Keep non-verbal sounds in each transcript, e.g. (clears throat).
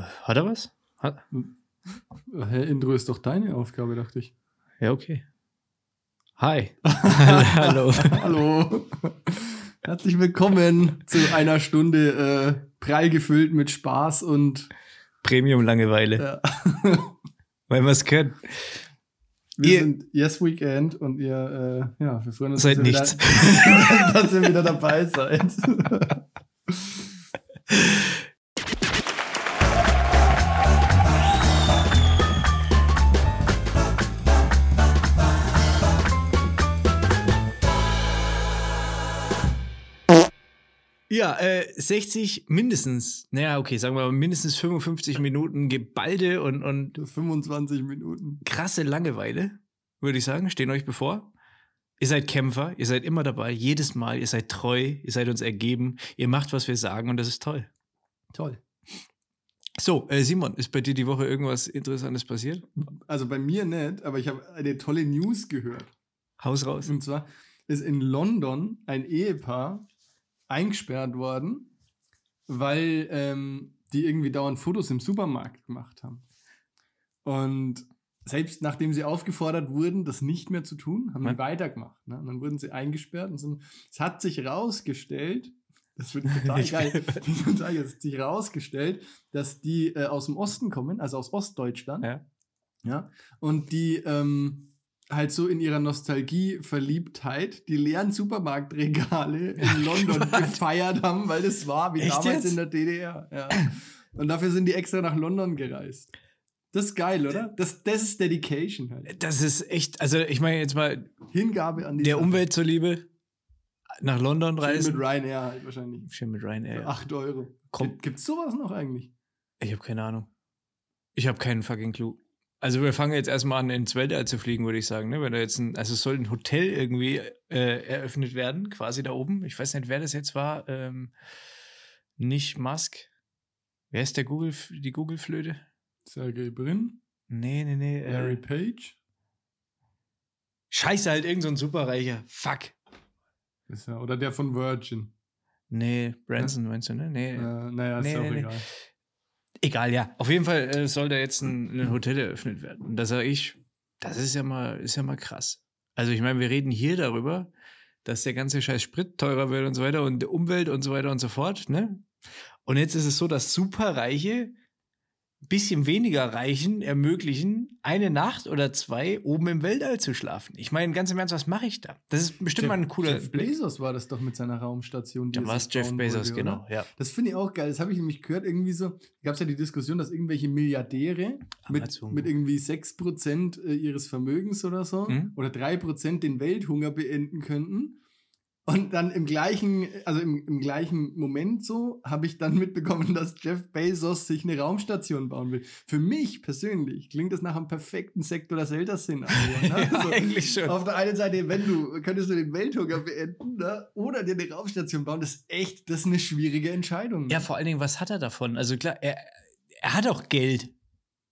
Hat er was? Hat... Hä, Intro ist doch deine Aufgabe, dachte ich. Ja, okay. Hi. (laughs) Hallo. Hallo. Herzlich willkommen zu einer Stunde äh, prall gefüllt mit Spaß und Premium-Langeweile. ja. (laughs) Weil wir es können. Wir Ihr- sind Yes Weekend und ihr, äh, ja, wir freuen uns, Seid dass ihr, nichts. Wieder, (laughs) dass ihr wieder dabei seid. Ja, äh, 60 mindestens, naja, okay, sagen wir mal mindestens 55 Minuten geballte und, und 25 Minuten. krasse Langeweile, würde ich sagen, stehen euch bevor. Ihr seid Kämpfer, ihr seid immer dabei, jedes Mal, ihr seid treu, ihr seid uns ergeben, ihr macht, was wir sagen und das ist toll. Toll. So, äh, Simon, ist bei dir die Woche irgendwas Interessantes passiert? Also bei mir nicht, aber ich habe eine tolle News gehört. Haus raus. Und zwar ist in London ein Ehepaar eingesperrt worden, weil ähm, die irgendwie dauernd Fotos im Supermarkt gemacht haben. Und selbst nachdem sie aufgefordert wurden, das nicht mehr zu tun, haben die weitergemacht. Ne? Und dann wurden sie eingesperrt und sind, es hat sich rausgestellt, das wird (laughs) geil, total (laughs) geil, es hat sich rausgestellt, dass die äh, aus dem Osten kommen, also aus Ostdeutschland. Ja. Ja. Und die ähm, halt so in ihrer Nostalgie-Verliebtheit die leeren Supermarktregale in London Quatsch. gefeiert haben, weil das war wie Echt damals jetzt? in der DDR. Ja. Und dafür sind die extra nach London gereist. Das ist geil, oder? Das, das ist Dedication halt. Das ist echt, also ich meine jetzt mal, Hingabe an die der Sache. Umwelt zuliebe, nach London Schön reisen. mit Ryanair halt wahrscheinlich. Schön mit Ryanair. Für ja. 8 Euro. Komm. Gibt es sowas noch eigentlich? Ich habe keine Ahnung. Ich habe keinen fucking Clou. Also wir fangen jetzt erstmal an, ins Weltall zu fliegen, würde ich sagen. Ne? Wenn da jetzt ein, also es soll ein Hotel irgendwie äh, eröffnet werden, quasi da oben. Ich weiß nicht, wer das jetzt war. Ähm, nicht Musk. Wer ist der Google, die Google-Flöte? Sergey Brin, Nee, nee, nee. Larry Äh, Page. Scheiße, halt irgend so ein Superreicher. Fuck. Ist ja, oder der von Virgin. Nee, Branson meinst du, ne? Nee. Äh, naja, ist Nee, auch nee, nee. egal. Egal, ja. Auf jeden Fall äh, soll da jetzt ein, ein Hotel eröffnet werden. Und da sage ich, das ist ja mal, ist ja mal krass. Also ich meine, wir reden hier darüber, dass der ganze Scheiß Sprit teurer wird und so weiter und Umwelt und so weiter und so fort, ne? Und jetzt ist es so, dass Superreiche bisschen weniger Reichen ermöglichen, eine Nacht oder zwei oben im Weltall zu schlafen. Ich meine, ganz im Ernst, was mache ich da? Das ist bestimmt mal ein cooler Jeff Blick. Bezos war das doch mit seiner Raumstation. Da war es Jeff Bezos, wollte, genau, ja. Das finde ich auch geil. Das habe ich nämlich gehört, irgendwie so. Gab es ja die Diskussion, dass irgendwelche Milliardäre mit, Amazon. mit irgendwie 6% äh, ihres Vermögens oder so Mhm. oder 3% den Welthunger beenden könnten. Und dann im gleichen, also im, im gleichen Moment so, habe ich dann mitbekommen, dass Jeff Bezos sich eine Raumstation bauen will. Für mich persönlich klingt das nach einem perfekten Sektor das Szenario. (laughs) Ne? ja, Also, eigentlich schon. auf der einen Seite, wenn du, könntest du den Welthunger beenden ne? oder dir eine Raumstation bauen, das ist echt, das ist eine schwierige Entscheidung. Ja, vor allen Dingen, was hat er davon? Also klar, er, er hat auch Geld.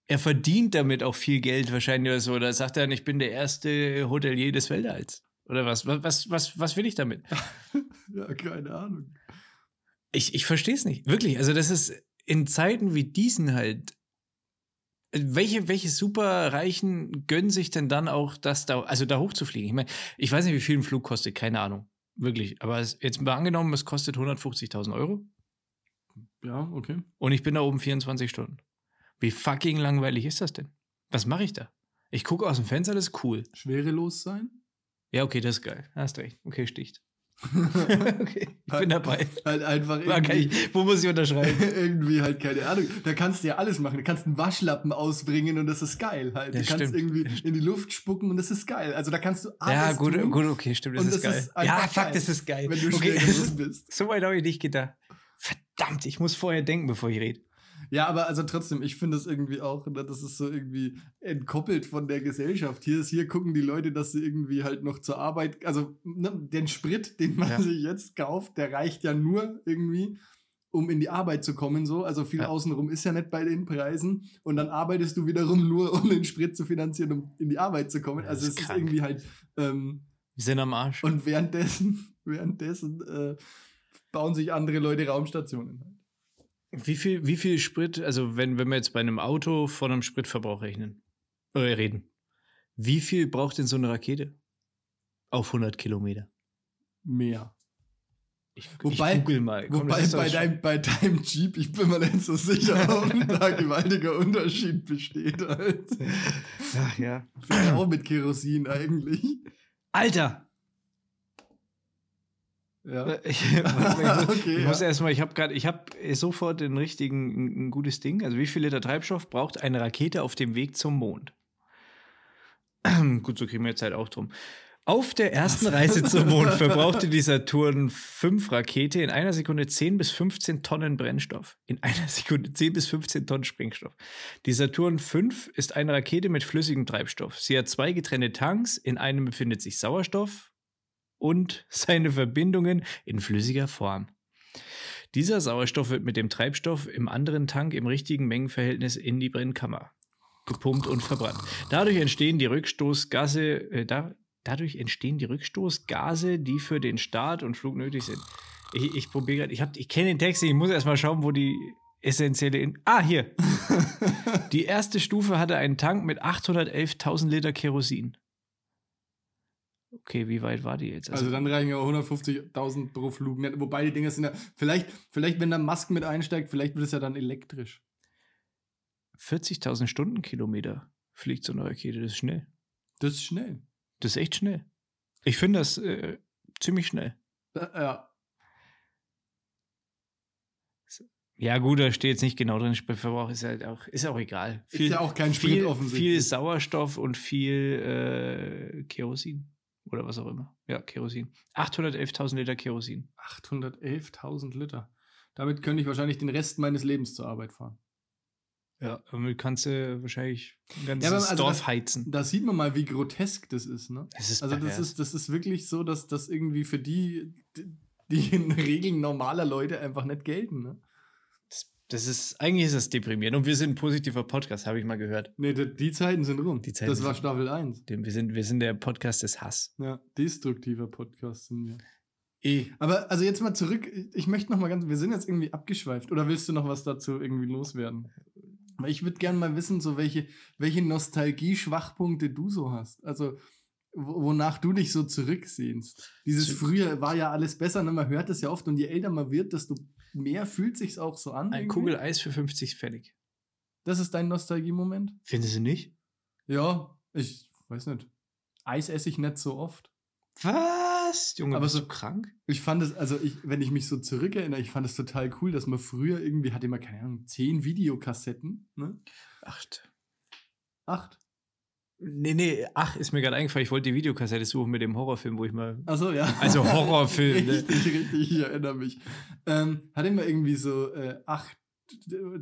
Er verdient damit auch viel Geld wahrscheinlich oder so. Oder sagt er, ich bin der erste Hotelier des Weltalls. Oder was? Was, was, was, will ich damit? (laughs) ja keine Ahnung. Ich, ich verstehe es nicht. Wirklich. Also, das ist in Zeiten wie diesen halt. Welche, welche Superreichen gönnen sich denn dann auch, das da, also da hochzufliegen? Ich meine, ich weiß nicht, wie viel ein Flug kostet, keine Ahnung. Wirklich. Aber es, jetzt mal angenommen, es kostet 150.000 Euro. Ja, okay. Und ich bin da oben 24 Stunden. Wie fucking langweilig ist das denn? Was mache ich da? Ich gucke aus dem Fenster, das ist cool. Schwerelos sein? Ja, okay, das ist geil. Hast recht. Okay, sticht. (laughs) okay, ich bin dabei. Halt einfach War geil. irgendwie, Wo muss ich unterschreiben? (laughs) irgendwie halt, keine Ahnung. Da kannst du ja alles machen. Du kannst einen Waschlappen ausbringen und das ist geil halt. Das du kannst stimmt. irgendwie in die Luft spucken und das ist geil. Also da kannst du alles ja, gut, tun, gut, okay, stimmt, das ist das geil. ist ja, einfach fuck, geil, das ist geil. wenn du okay, (laughs) bist. so weit habe ich nicht gedacht. Verdammt, ich muss vorher denken, bevor ich rede. Ja, aber also trotzdem, ich finde das irgendwie auch, ne, das ist so irgendwie entkoppelt von der Gesellschaft. Hier ist, hier gucken die Leute, dass sie irgendwie halt noch zur Arbeit, also ne, den Sprit, den man Ja. sich jetzt kauft, der reicht ja nur irgendwie, um in die Arbeit zu kommen, so. Also viel Ja. außenrum ist ja nicht bei den Preisen. Und dann arbeitest du wiederum nur, um den Sprit zu finanzieren, um in die Arbeit zu kommen. Ja, also es ist ist krank. irgendwie halt, ähm, Wir sind am Arsch. und währenddessen, (laughs) währenddessen äh, bauen sich andere Leute Raumstationen. Wie viel, wie viel Sprit, also wenn, wenn wir jetzt bei einem Auto von einem Spritverbrauch rechnen, äh, reden, wie viel braucht denn so eine Rakete? Auf 100 Kilometer. Mehr. Ich, Wobei- ich google mal. Komm, Wobei bei deinem, bei deinem Jeep, ich bin mir nicht so sicher, ob da (laughs) gewaltiger Unterschied besteht. Halt. Ach ja. Auch mit Kerosin eigentlich. Alter! Ja. Äh, Ich, (laughs) ich muss, Okay, ich muss ja. erstmal, ich habe gerade, ich habe sofort den richtigen, ein, ein gutes Ding. Also wie viel Liter Treibstoff braucht eine Rakete auf dem Weg zum Mond? (clears throat) Gut, so kriegen wir jetzt halt auch drum. Auf der ersten Reise zum Mond (laughs) verbrauchte die Saturn 5 Rakete in einer Sekunde 10 bis 15 Tonnen Brennstoff. In einer (laughs) Sekunde 10 bis 15 Tonnen Sprengstoff. Die Saturn 5 ist eine Rakete mit flüssigem Treibstoff. Sie hat zwei getrennte Tanks. In einem befindet sich Sauerstoff und seine Verbindungen in flüssiger Form. Dieser Sauerstoff wird mit dem Treibstoff im anderen Tank im richtigen Mengenverhältnis in die Brennkammer gepumpt und verbrannt. Dadurch entstehen die Rückstoßgase, äh, da, dadurch entstehen die Rückstoßgase, die für den Start und Flug nötig sind. Ich, ich probiere gerade, ich, hab- ich kenne den Text, nicht, ich muss erstmal schauen, wo die essentielle. In ah, hier. (laughs) die erste Stufe hatte einen Tank mit 811.000 Liter Kerosin. Okay, wie weit war die jetzt? Also dann reichen ja auch 150.000 pro Flug. Wobei die Dinger sind ja, vielleicht, vielleicht wenn da Musk mit einsteigt, vielleicht wird es ja dann elektrisch. 40.000 Stundenkilometer fliegt so eine Rakete, das ist schnell. Das ist schnell. Das ist echt schnell. Ich finde das äh, ziemlich schnell. Äh, Ja. Ja, gut, da steht jetzt nicht genau drin, Spritverbrauch ist halt auch, ist auch egal. Ist ja auch kein Sprit viel, offensichtlich. viel Sauerstoff und viel äh, Kerosin. Oder was auch immer. Ja, Kerosin. 811.000 Liter Kerosin. 811.000 Liter. Damit könnte ich wahrscheinlich den Rest meines Lebens zur Arbeit fahren. Ja, damit kannst du wahrscheinlich ein ganzes Ja, also Dorf das- heizen. Da sieht man mal, wie grotesk das ist, ne? Es ist Also das pervers. ist, das ist wirklich so, dass das irgendwie für die, die in Regeln normaler Leute einfach nicht gelten, ne? Das, ist, eigentlich ist das deprimierend. Und wir sind ein positiver Podcast, habe ich mal gehört. Nee, die, die Zeiten sind rum. Die Zeiten das war Staffel 1. Dem- Wir sind, wir sind der Podcast des Hass. Ja, destruktiver Podcast sind wir. Eh. Aber also jetzt mal zurück, ich möchte noch mal ganz, wir sind jetzt irgendwie abgeschweift. Oder willst du noch was dazu irgendwie loswerden? Weil Ich würde gerne mal wissen, so welche, welche Nostalgie-Schwachpunkte du so hast. Also wo- wonach du dich so zurücksehnst. Dieses früher war ja alles besser, ne? man hört das ja oft und je älter man wird, desto mehr fühlt sich's auch so an. Ein irgendwie. Kugel Eis für 50 Pfennig. Das ist dein Nostalgie-Moment? Findest du nicht? Ja, ich weiß nicht. Eis esse ich nicht so oft. Was? Junge, Aber bist so- du krank? Ich fand es, also ich, wenn ich mich so zurückerinnere, ich fand es total cool, dass man früher irgendwie hatte man, keine Ahnung, zehn Videokassetten, ne? Acht. Acht. Nee, nee, ach, ist mir gerade eingefallen, ich wollte die Videokassette suchen mit dem Horrorfilm, wo ich mal. Achso, ja. Also Horrorfilm, ne? (laughs) richtig, richtig, ich erinnere mich. Ähm, hatte man irgendwie so äh, acht,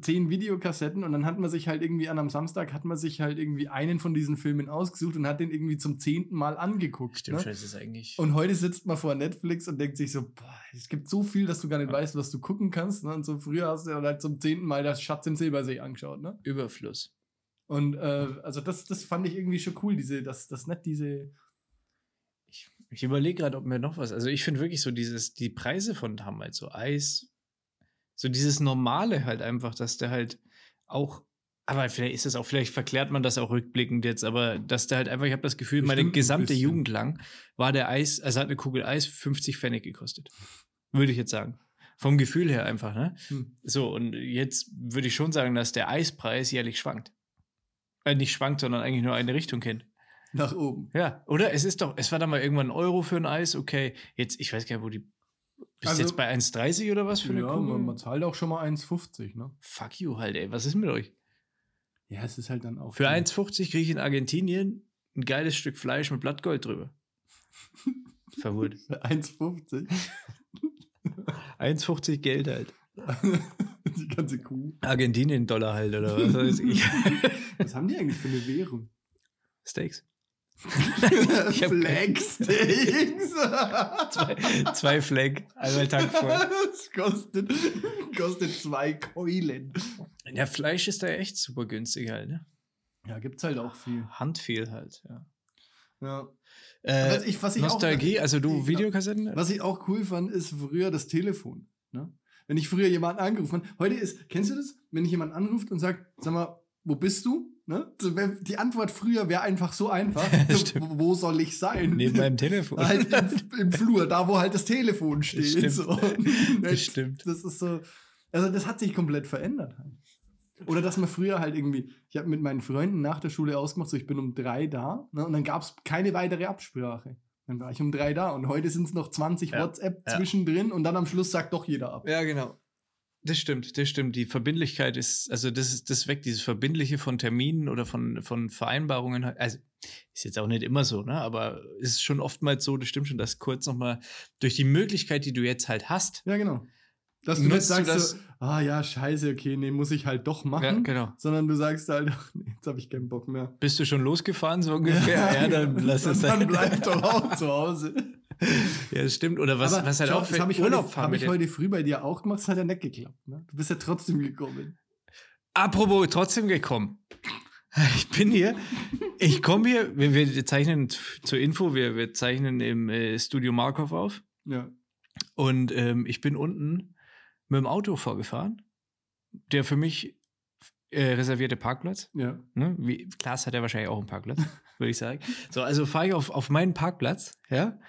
zehn Videokassetten und dann hat man sich halt irgendwie an einem Samstag, hat man sich halt irgendwie einen von diesen Filmen ausgesucht und hat den irgendwie zum zehnten Mal angeguckt. Stimmt ne? schon, das ist eigentlich. Und heute sitzt man vor Netflix und denkt sich so, boah, es gibt so viel, dass du gar nicht weißt, was du gucken kannst. Ne? Und so früher hast du dann halt zum zehnten Mal das Schatz im Silbersee angeschaut. Ne? Überfluss. Und äh, also das, das fand ich irgendwie schon cool, diese, dass das nicht diese. Ich, ich überlege gerade, ob mir noch was. Also ich finde wirklich so dieses, die Preise von damals, so Eis, so dieses Normale halt einfach, dass der halt auch. Aber vielleicht ist es auch, vielleicht verklärt man das auch rückblickend jetzt, aber dass der halt einfach, ich habe das Gefühl, meine Bestimmt ein gesamte. Jugend lang war der Eis, also hat eine Kugel Eis 50 Pfennig gekostet. Würde ich jetzt sagen. Vom Gefühl her einfach, ne? Hm. So, und jetzt würde ich schon sagen, dass der Eispreis jährlich schwankt. Äh, nicht schwankt, sondern eigentlich nur eine Richtung kennt. Nach oben. Ja, oder? Es ist doch, es war dann mal irgendwann ein Euro für ein Eis, okay. Jetzt, ich weiß gar nicht, wo die. Bist Also- du jetzt bei 1,30 oder was für eine ja, Kugel? man, man zahlt auch schon mal 1,50, ne? Fuck you halt, ey. Was ist mit euch? Ja, es ist halt dann auch. Für viel. 1,50 kriege ich in Argentinien ein geiles Stück Fleisch mit Blattgold drüber. (laughs) Verwurt. Für 1,50. 1,50 (laughs) Geld halt. (laughs) (laughs) die ganze Kuh. Argentinien Dollar halt, oder was weiß ich. (laughs) (laughs) Was haben die eigentlich für eine Währung? Steaks. hab Flagsteaks. Zwei, zwei Flag, einmal Tank voll. das kostet, kostet zwei Keulen. Ja, Fleisch ist da echt super günstig halt, ne? Ja, gibt's halt auch viel. Handfehl halt, ja. Ja. Äh, Was ich- was ich auch- Nostalgie, also du. Videokassetten? Was ich auch cool fand, ist früher das Telefon. Ne? Wenn ich früher jemanden angerufen habe, heute ist, kennst du das? Wenn ich jemanden anruft und sagt, sag mal, wo bist du? Ne? So, Die Antwort früher wäre einfach so einfach. (laughs) Stimmt. wo, soll ich sein? Neben meinem Telefon. halt im, im Flur, da wo halt das Telefon steht. stimmt. So. Das stimmt. Das ist so, also das hat sich komplett verändert. Halt. Oder dass man früher halt irgendwie, ich habe mit meinen Freunden nach der Schule ausgemacht, so ich bin um drei da ne, und dann gab es keine weitere Absprache. Dann war ich um drei da und heute sind es noch 20 Ja, WhatsApp ja. zwischendrin und dann am Schluss sagt doch jeder ab. Ja, genau. Das stimmt, das stimmt. Die Verbindlichkeit ist, also das ist das weg, dieses Verbindliche von Terminen oder von, von Vereinbarungen. Also ist jetzt auch nicht immer so, ne? Aber es ist schon oftmals so, das stimmt schon, dass kurz nochmal durch die Möglichkeit, die du jetzt halt hast, Ja, genau. Dass du nicht Nutzt du sagst, das- so, ah ja, scheiße, okay, nee, muss ich halt doch machen. ja, genau. Sondern du sagst halt, (laughs) ach nee, jetzt habe ich keinen Bock mehr. Bist du schon losgefahren, so ungefähr? Ja, dann (laughs) lass es Dann sein. bleib doch auch (laughs) zu Hause. Ja, das stimmt. Oder was, was halt schau, auch für habe ich, Urlaub heute, hab mit ich heute früh bei dir auch gemacht, das hat ja nicht geklappt. Ne? Du bist ja trotzdem gekommen. Apropos, trotzdem gekommen. Ich bin hier, ich komme hier, wir, wir zeichnen zur Info, wir, wir zeichnen im äh, Studio Markov auf Ja. und ähm, ich bin unten mit dem Auto vorgefahren, der für mich äh, reservierte Parkplatz. Ja. Ne? Wie, Klaas hat ja wahrscheinlich auch einen Parkplatz, (laughs) würde ich sagen. So, also fahre ich auf, auf meinen Parkplatz, ja,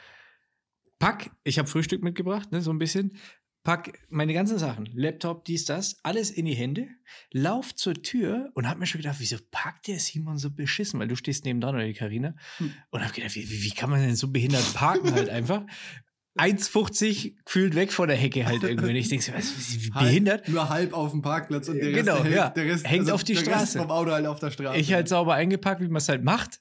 pack, ich habe Frühstück mitgebracht, ne, so ein bisschen, pack meine ganzen Sachen, Laptop, dies, das, alles in die Hände, lauf zur Tür und hab mir schon gedacht, wieso parkt der Simon so beschissen? Weil du stehst neben dran oder die Karina. Hm. Und hab gedacht, wie, wie, wie kann man denn so behindert parken halt einfach? (laughs) 1,50 gefühlt weg von der Hecke halt irgendwie. Und ich denke was, wie, behindert? Halb, nur halb auf dem Parkplatz und der Genau, Rest, der, ja. Der Rest Hängt auf die der Straße. Vom Auto halt auf der Straße. Ich halt sauber eingepackt, wie man es halt macht.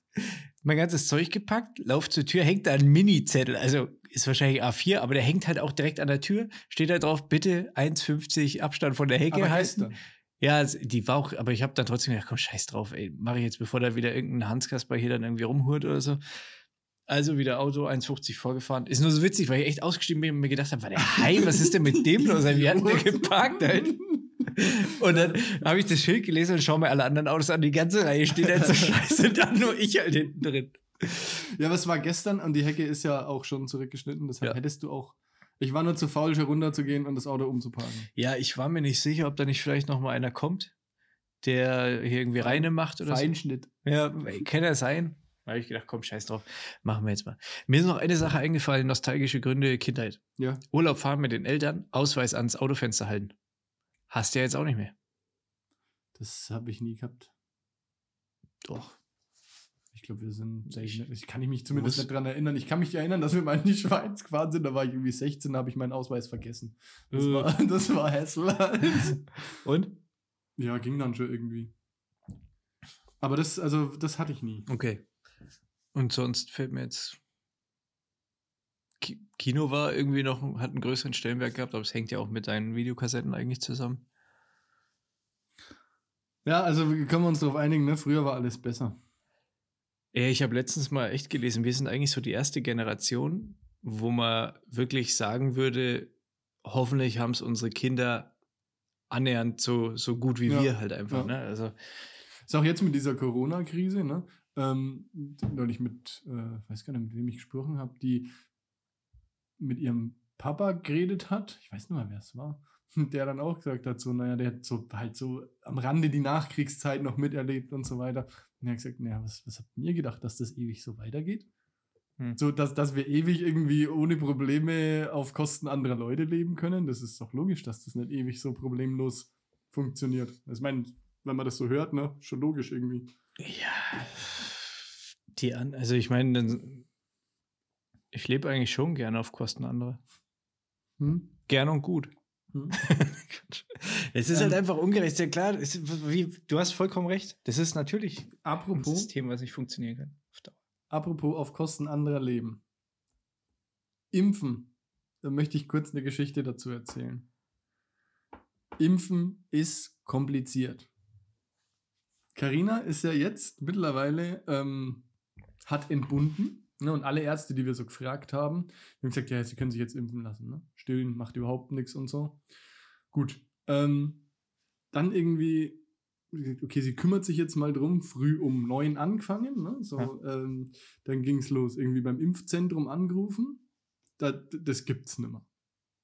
Mein ganzes Zeug gepackt, lauf zur Tür, hängt da ein Mini-Zettel. Also ist wahrscheinlich A4, aber der hängt halt auch direkt an der Tür. Steht da drauf, bitte 1,50 Abstand von der Hecke Aber halten. gestern. Ja, die war auch, aber ich habe dann trotzdem gedacht, komm, scheiß drauf, ey, mache ich jetzt, bevor da wieder irgendein Hanskasper hier dann irgendwie rumhurt oder so. Also wieder Auto 1,50 vorgefahren. Ist nur so witzig, weil ich echt ausgestiegen bin und mir gedacht habe, war der Heim, was ist denn mit dem los? Wir hatten den (laughs) geparkt halt. Und dann habe ich das Schild gelesen und schaue mir alle anderen Autos an. Die ganze Reihe steht halt so (laughs) scheiße, dann nur ich halt hinten drin. Ja, was war gestern und die Hecke ist ja auch schon zurückgeschnitten. Deshalb Ja. hättest du auch. Ich war nur zu faul, schon runterzugehen und das Auto umzuparken. Ja, ich war mir nicht sicher, ob da nicht vielleicht noch mal einer kommt, der hier irgendwie reine macht oder so. Feinschnitt. Ja, kann ja sein. Da habe ich gedacht, komm, scheiß drauf, machen wir jetzt mal. Mir ist noch eine Sache eingefallen, nostalgische Gründe, Kindheit. Ja. Urlaub fahren mit den Eltern, Ausweis ans Autofenster halten. Hast du ja jetzt auch nicht mehr. Das habe ich nie gehabt. Doch. Ich glaube, wir sind. Ich- kann ich mich zumindest nicht dran erinnern. Ich kann mich erinnern, dass wir mal in die (laughs) Schweiz gefahren sind. Da war ich irgendwie 16, da habe ich meinen Ausweis vergessen. Das Äh. war, (laughs) das war Hassel. (laughs) Und? ja, ging dann schon irgendwie. Aber das, also, das hatte ich nie. Okay. Und sonst fällt mir jetzt. Ki Kino war irgendwie noch, hat einen größeren Stellenwert gehabt, aber es hängt ja auch mit deinen Videokassetten eigentlich zusammen. Ja, also wir können wir uns darauf einigen, ne? Früher war alles besser. Ja, ich habe letztens mal echt gelesen, wir sind eigentlich so die erste Generation, wo man wirklich sagen würde, hoffentlich haben es unsere Kinder annähernd so, so gut wie Ja, wir halt einfach. ja. Ne? Also, Ist auch jetzt mit dieser Corona-Krise, ne? Ähm, neulich mit, äh, weiß gar nicht, mit wem ich gesprochen habe, die mit ihrem Papa geredet hat. Ich weiß nicht mal, wer es war. (laughs) Der dann auch gesagt hat, so, naja, der hat so halt so am Rande die Nachkriegszeit noch miterlebt und so weiter. Und er hat gesagt, naja, was, was habt ihr gedacht, dass das ewig so weitergeht? Hm. So, dass, dass wir ewig irgendwie ohne Probleme auf Kosten anderer Leute leben können. Das ist doch logisch, dass das nicht ewig so problemlos funktioniert. Also Ich meine, wenn man das so hört, ne, schon logisch irgendwie. Ja. Die an, also ich meine, ich lebe eigentlich schon gerne auf Kosten anderer. Hm? Gern und gut. Hm? (laughs) Es ist halt Ähm. einfach ungerecht. Ja klar, es wie, du hast vollkommen recht. Das ist natürlich ein Apropos, System, was nicht funktionieren kann. Auf Dauer. apropos auf Kosten anderer leben. Impfen. Da möchte ich kurz eine Geschichte dazu erzählen. Impfen ist kompliziert. Carina ist ja jetzt mittlerweile, ähm, hat entbunden. Ne, und alle Ärzte, die wir so gefragt haben, haben gesagt, ja, sie können sich jetzt impfen lassen. Ne? Stillen macht überhaupt nichts und so. Gut. Ähm, dann irgendwie, okay, sie kümmert sich jetzt mal drum, früh um neun angefangen. Ne? So, ähm, dann ging es los, irgendwie beim Impfzentrum angerufen. Da, das gibt's nimmer.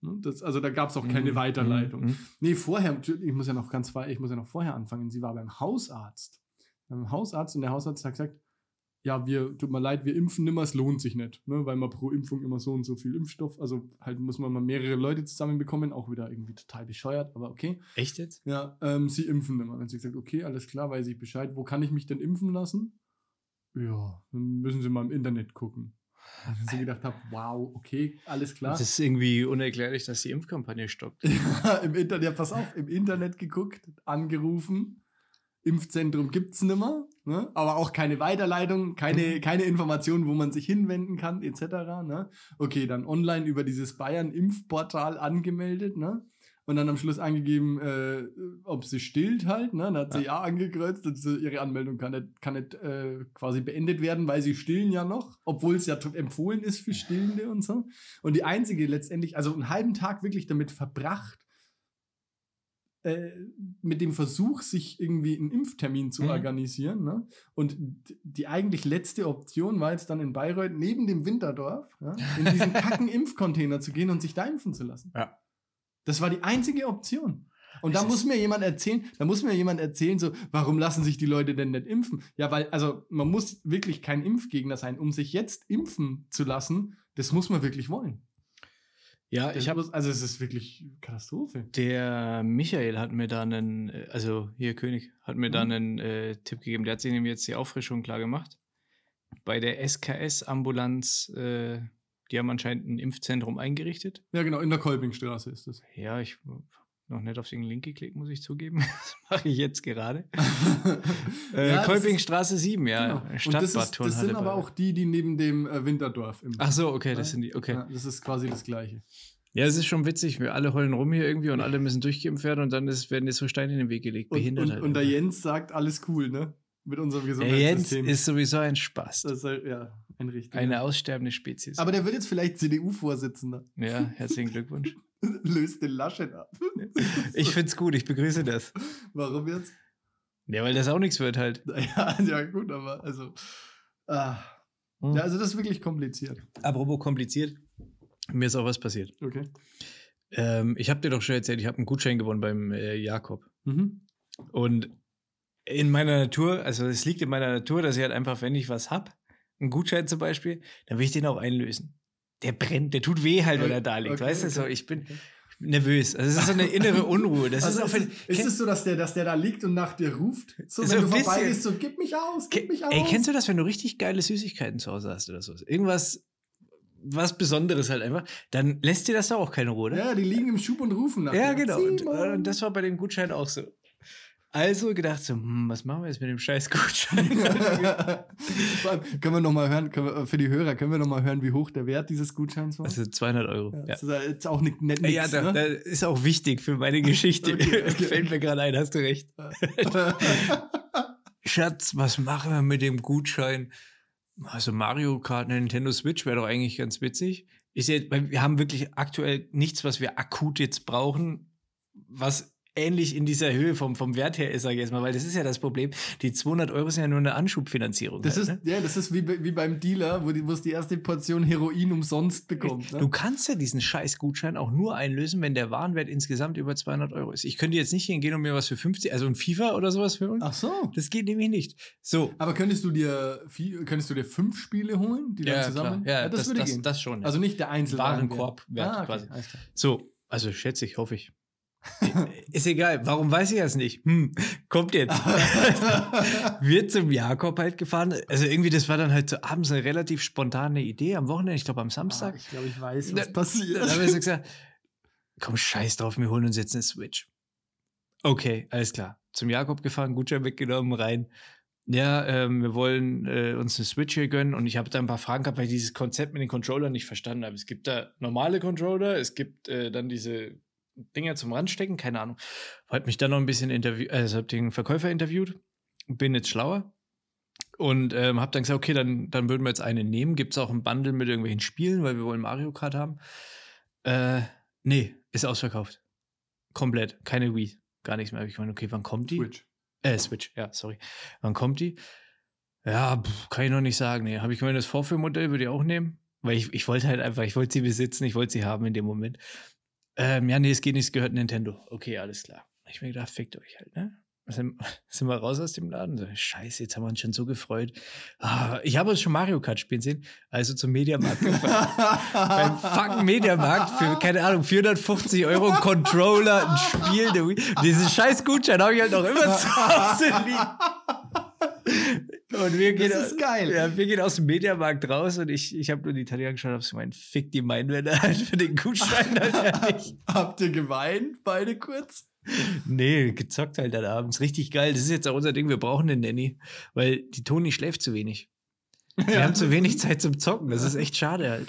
Ne? Das, also da gab es auch keine Mhm, Weiterleitung. mhm, mhm. Nee, vorher, ich muss ja noch ganz ich muss ja noch vorher anfangen. Sie war beim Hausarzt. Beim Hausarzt und der Hausarzt hat gesagt, ja, wir, tut mir leid, wir impfen nimmer, es lohnt sich nicht, ne? weil man pro Impfung immer so und so viel Impfstoff, also halt muss man mal mehrere Leute zusammenbekommen, auch wieder irgendwie total bescheuert, aber okay. Echt jetzt? Ja, ähm, sie impfen nimmer. Dann hat sie gesagt, okay, alles klar, weiß ich Bescheid. Wo kann ich mich denn impfen lassen? Ja, dann müssen Sie mal im Internet gucken. Und ich so gedacht habe, wow, okay, alles klar. Das ist irgendwie unerklärlich, dass die Impfkampagne stockt. Ja, (laughs) im Internet, ja, pass auf, im Internet geguckt, angerufen. Impfzentrum gibt es nimmer, ne? aber auch keine Weiterleitung, keine, keine Informationen, wo man sich hinwenden kann, etc. Ne? Okay, dann online über dieses Bayern-Impfportal angemeldet, ne? Und dann am Schluss angegeben, äh, ob sie stillt halt, ne? Dann hat sie ja, angekreuzt und so, ihre Anmeldung kann nicht, kann nicht äh, quasi beendet werden, weil sie stillen ja noch, obwohl es ja empfohlen ist für Stillende und so. Und die einzige letztendlich, also einen halben Tag wirklich damit verbracht, äh, mit dem Versuch, sich irgendwie einen Impftermin zu Mhm. organisieren. Ne? Und die eigentlich letzte Option war jetzt dann in Bayreuth neben dem Winterdorf ja, in diesen (laughs) kacken Impfcontainer zu gehen und sich da impfen zu lassen. Ja. Das war die einzige Option. Und da muss mir jemand erzählen, da muss mir jemand erzählen, so, warum lassen sich die Leute denn nicht impfen? Ja, weil, also, man muss wirklich kein Impfgegner sein. Um sich jetzt impfen zu lassen, das muss man wirklich wollen. Ja, Das ich habe also, es ist wirklich Katastrophe. Der Michael hat mir da einen, äh, also hier König, hat mir da Mhm. einen äh, Tipp gegeben. Der hat sich nämlich jetzt die Auffrischung klar gemacht. Bei der SKS-Ambulanz, äh, die haben anscheinend ein Impfzentrum eingerichtet. Ja, genau, in der Kolpingstraße ist das. Ja, ich hab noch nicht auf den Link geklickt, muss ich zugeben. (laughs) Das mache ich jetzt gerade. (laughs) Äh, Ja, Kolpingstraße 7, ja. Genau. Und das, Stadtbad ist, das sind aber auch die, die neben dem äh, Winterdorf im. Ach so, okay, das sind die, okay. Ja, das ist quasi das Gleiche. Ja, es ist schon witzig. Wir alle heulen rum hier irgendwie und alle müssen durchgeimpft werden und dann ist, werden jetzt so Steine in den Weg gelegt. Und, Behindert und, halt und der. Jens sagt, alles cool, ne? Mit unserem Der Jens Gesundheitssystem. ist sowieso ein Spaß. halt, ja, ein richtiger. Eine aussterbende Spezies. aber der wird jetzt vielleicht CDU-Vorsitzender. ja, herzlichen Glückwunsch. (laughs) Löst den Laschet ab. (laughs) Ich find's gut, ich begrüße das. Warum jetzt? Ja, weil das auch nichts wird halt. Ja, (laughs) ja, gut, aber also. Ah. Ja, also das ist wirklich kompliziert. Apropos kompliziert, mir ist auch was passiert. Okay. Ähm, ich habe dir doch schon erzählt, ich habe einen Gutschein gewonnen beim äh, Jakob. Mhm. Und in meiner Natur, also es liegt in meiner Natur, dass ich halt einfach, wenn ich was hab, einen Gutschein zum Beispiel, dann will ich den auch einlösen. Der brennt, der tut weh halt, wenn er da liegt. Okay, weißt du, okay. so, ich bin nervös. Also es ist so eine innere (laughs) Unruhe. Das also ist auch, wenn, es, ist es so, dass der, dass der da liegt und nach dir ruft? So, So wenn du vorbei bisschen. bist, so gib mich aus, gib mich aus. Ey, kennst du das, wenn du richtig geile Süßigkeiten zu Hause hast oder so? Irgendwas, was Besonderes halt einfach, dann lässt dir das doch auch keine Ruhe, oder? Ja, die liegen im Schub und rufen nach Ja, genau. Und, äh, das war bei dem Gutschein auch so. Also gedacht so, hm, was machen wir jetzt mit dem scheiß Gutschein? (laughs) Vor allem, können wir noch mal hören, wir, äh, für die Hörer, können wir noch mal hören, wie hoch der Wert dieses Gutscheins war? also 200 Euro. ja, Ja. Das ist jetzt auch nicht, nicht Ja, da, ne? da ist auch wichtig für meine (laughs) Geschichte. Okay, okay, Fällt mir gerade ein, hast du recht. (laughs) Schatz, was machen wir mit dem Gutschein? Also Mario Kart, eine Nintendo Switch wäre doch eigentlich ganz witzig. Ist jetzt, wir haben wirklich aktuell nichts, was wir akut jetzt brauchen, was ähnlich in dieser Höhe vom, vom Wert her ist, sage ich jetzt mal, weil das ist ja das Problem. Die 200 Euro sind ja nur eine Anschubfinanzierung. Das halt, ist, ne? ja, das ist wie, wie beim Dealer, wo, die, wo es die erste Portion Heroin umsonst bekommt. Ne? Du kannst ja diesen scheiß Gutschein auch nur einlösen, wenn der Warenwert insgesamt über 200 Euro ist. Ich könnte jetzt nicht hingehen und mir was für 50, also ein FIFA oder sowas für uns. Ach so. Das geht nämlich nicht. So. Aber könntest du dir könntest du dir fünf Spiele holen, die dann zusammen? Ja, das, das, würde das, gehen. das schon. Ja. also nicht der Einzelwarenwert. Warenkorbwert ah, okay, quasi. klar. So, also schätze ich, hoffe ich. (laughs) ist egal, warum weiß ich das nicht? Hm, kommt jetzt. (laughs) Wird zum Jakob halt gefahren. Also irgendwie, das war dann halt so abends eine relativ spontane Idee am Wochenende, ich glaube am Ah, Samstag. ich glaube, ich weiß, Da- was passiert. Dann haben wir so gesagt, komm, scheiß drauf, wir holen uns jetzt eine Switch. Okay, alles klar. Zum Jakob gefahren, Gutschein weggenommen, rein. Ja, ähm, wir wollen äh, uns eine Switch hier gönnen und ich habe da ein paar Fragen gehabt, weil ich dieses Konzept mit den Controllern nicht verstanden habe. Es gibt da normale Controller, es gibt äh, dann diese Dinger zum Randstecken, keine Ahnung. Hat mich dann noch ein bisschen interviewt, also habe den Verkäufer interviewt, bin jetzt schlauer und ähm, habe dann gesagt, okay, dann, dann würden wir jetzt eine nehmen. Gibt es auch ein Bundle mit irgendwelchen Spielen, weil wir wollen Mario Kart haben. Äh, nee, ist ausverkauft. Komplett. Keine Wii. Gar nichts mehr. Ich meine, okay, wann kommt die? Switch. Äh, Switch, ja, sorry. Wann kommt die? Ja, pff, kann ich noch nicht sagen. Nee, habe ich gemeint, das Vorführmodell würde ich auch nehmen. Weil ich, ich wollte halt einfach, ich wollte sie besitzen, ich wollte sie haben in dem Moment. Ähm, ja, nee, es geht nicht, es gehört Nintendo. Okay, alles klar. Ich mir gedacht, fickt euch halt, ne? Sind, (laughs) sind wir raus aus dem Laden? So, Scheiße, jetzt haben wir uns schon so gefreut. Ah, ich habe uns schon Mario Kart spielen sehen, also zum Mediamarkt gefahren. (laughs) Beim fucking Mediamarkt für, keine Ahnung, 450 Euro Controller, ein Spiel. Diesen scheiß Gutschein habe ich halt noch immer zu Hause liegen. Und wir gehen, Das ist geil. Ja, wir gehen aus dem Mediamarkt raus und ich, ich habe nur die Italiener geschaut und habe so gemeint, fick die Meinwände (laughs) halt für den Gutschein (laughs) halt ja. Habt ihr geweint, beide kurz? Nee, gezockt halt dann abends. Richtig geil. Das ist jetzt auch unser Ding. Wir brauchen den Nanny, weil die Toni schläft zu wenig. Wir haben zu wenig Zeit zum Zocken. Das ist echt schade halt.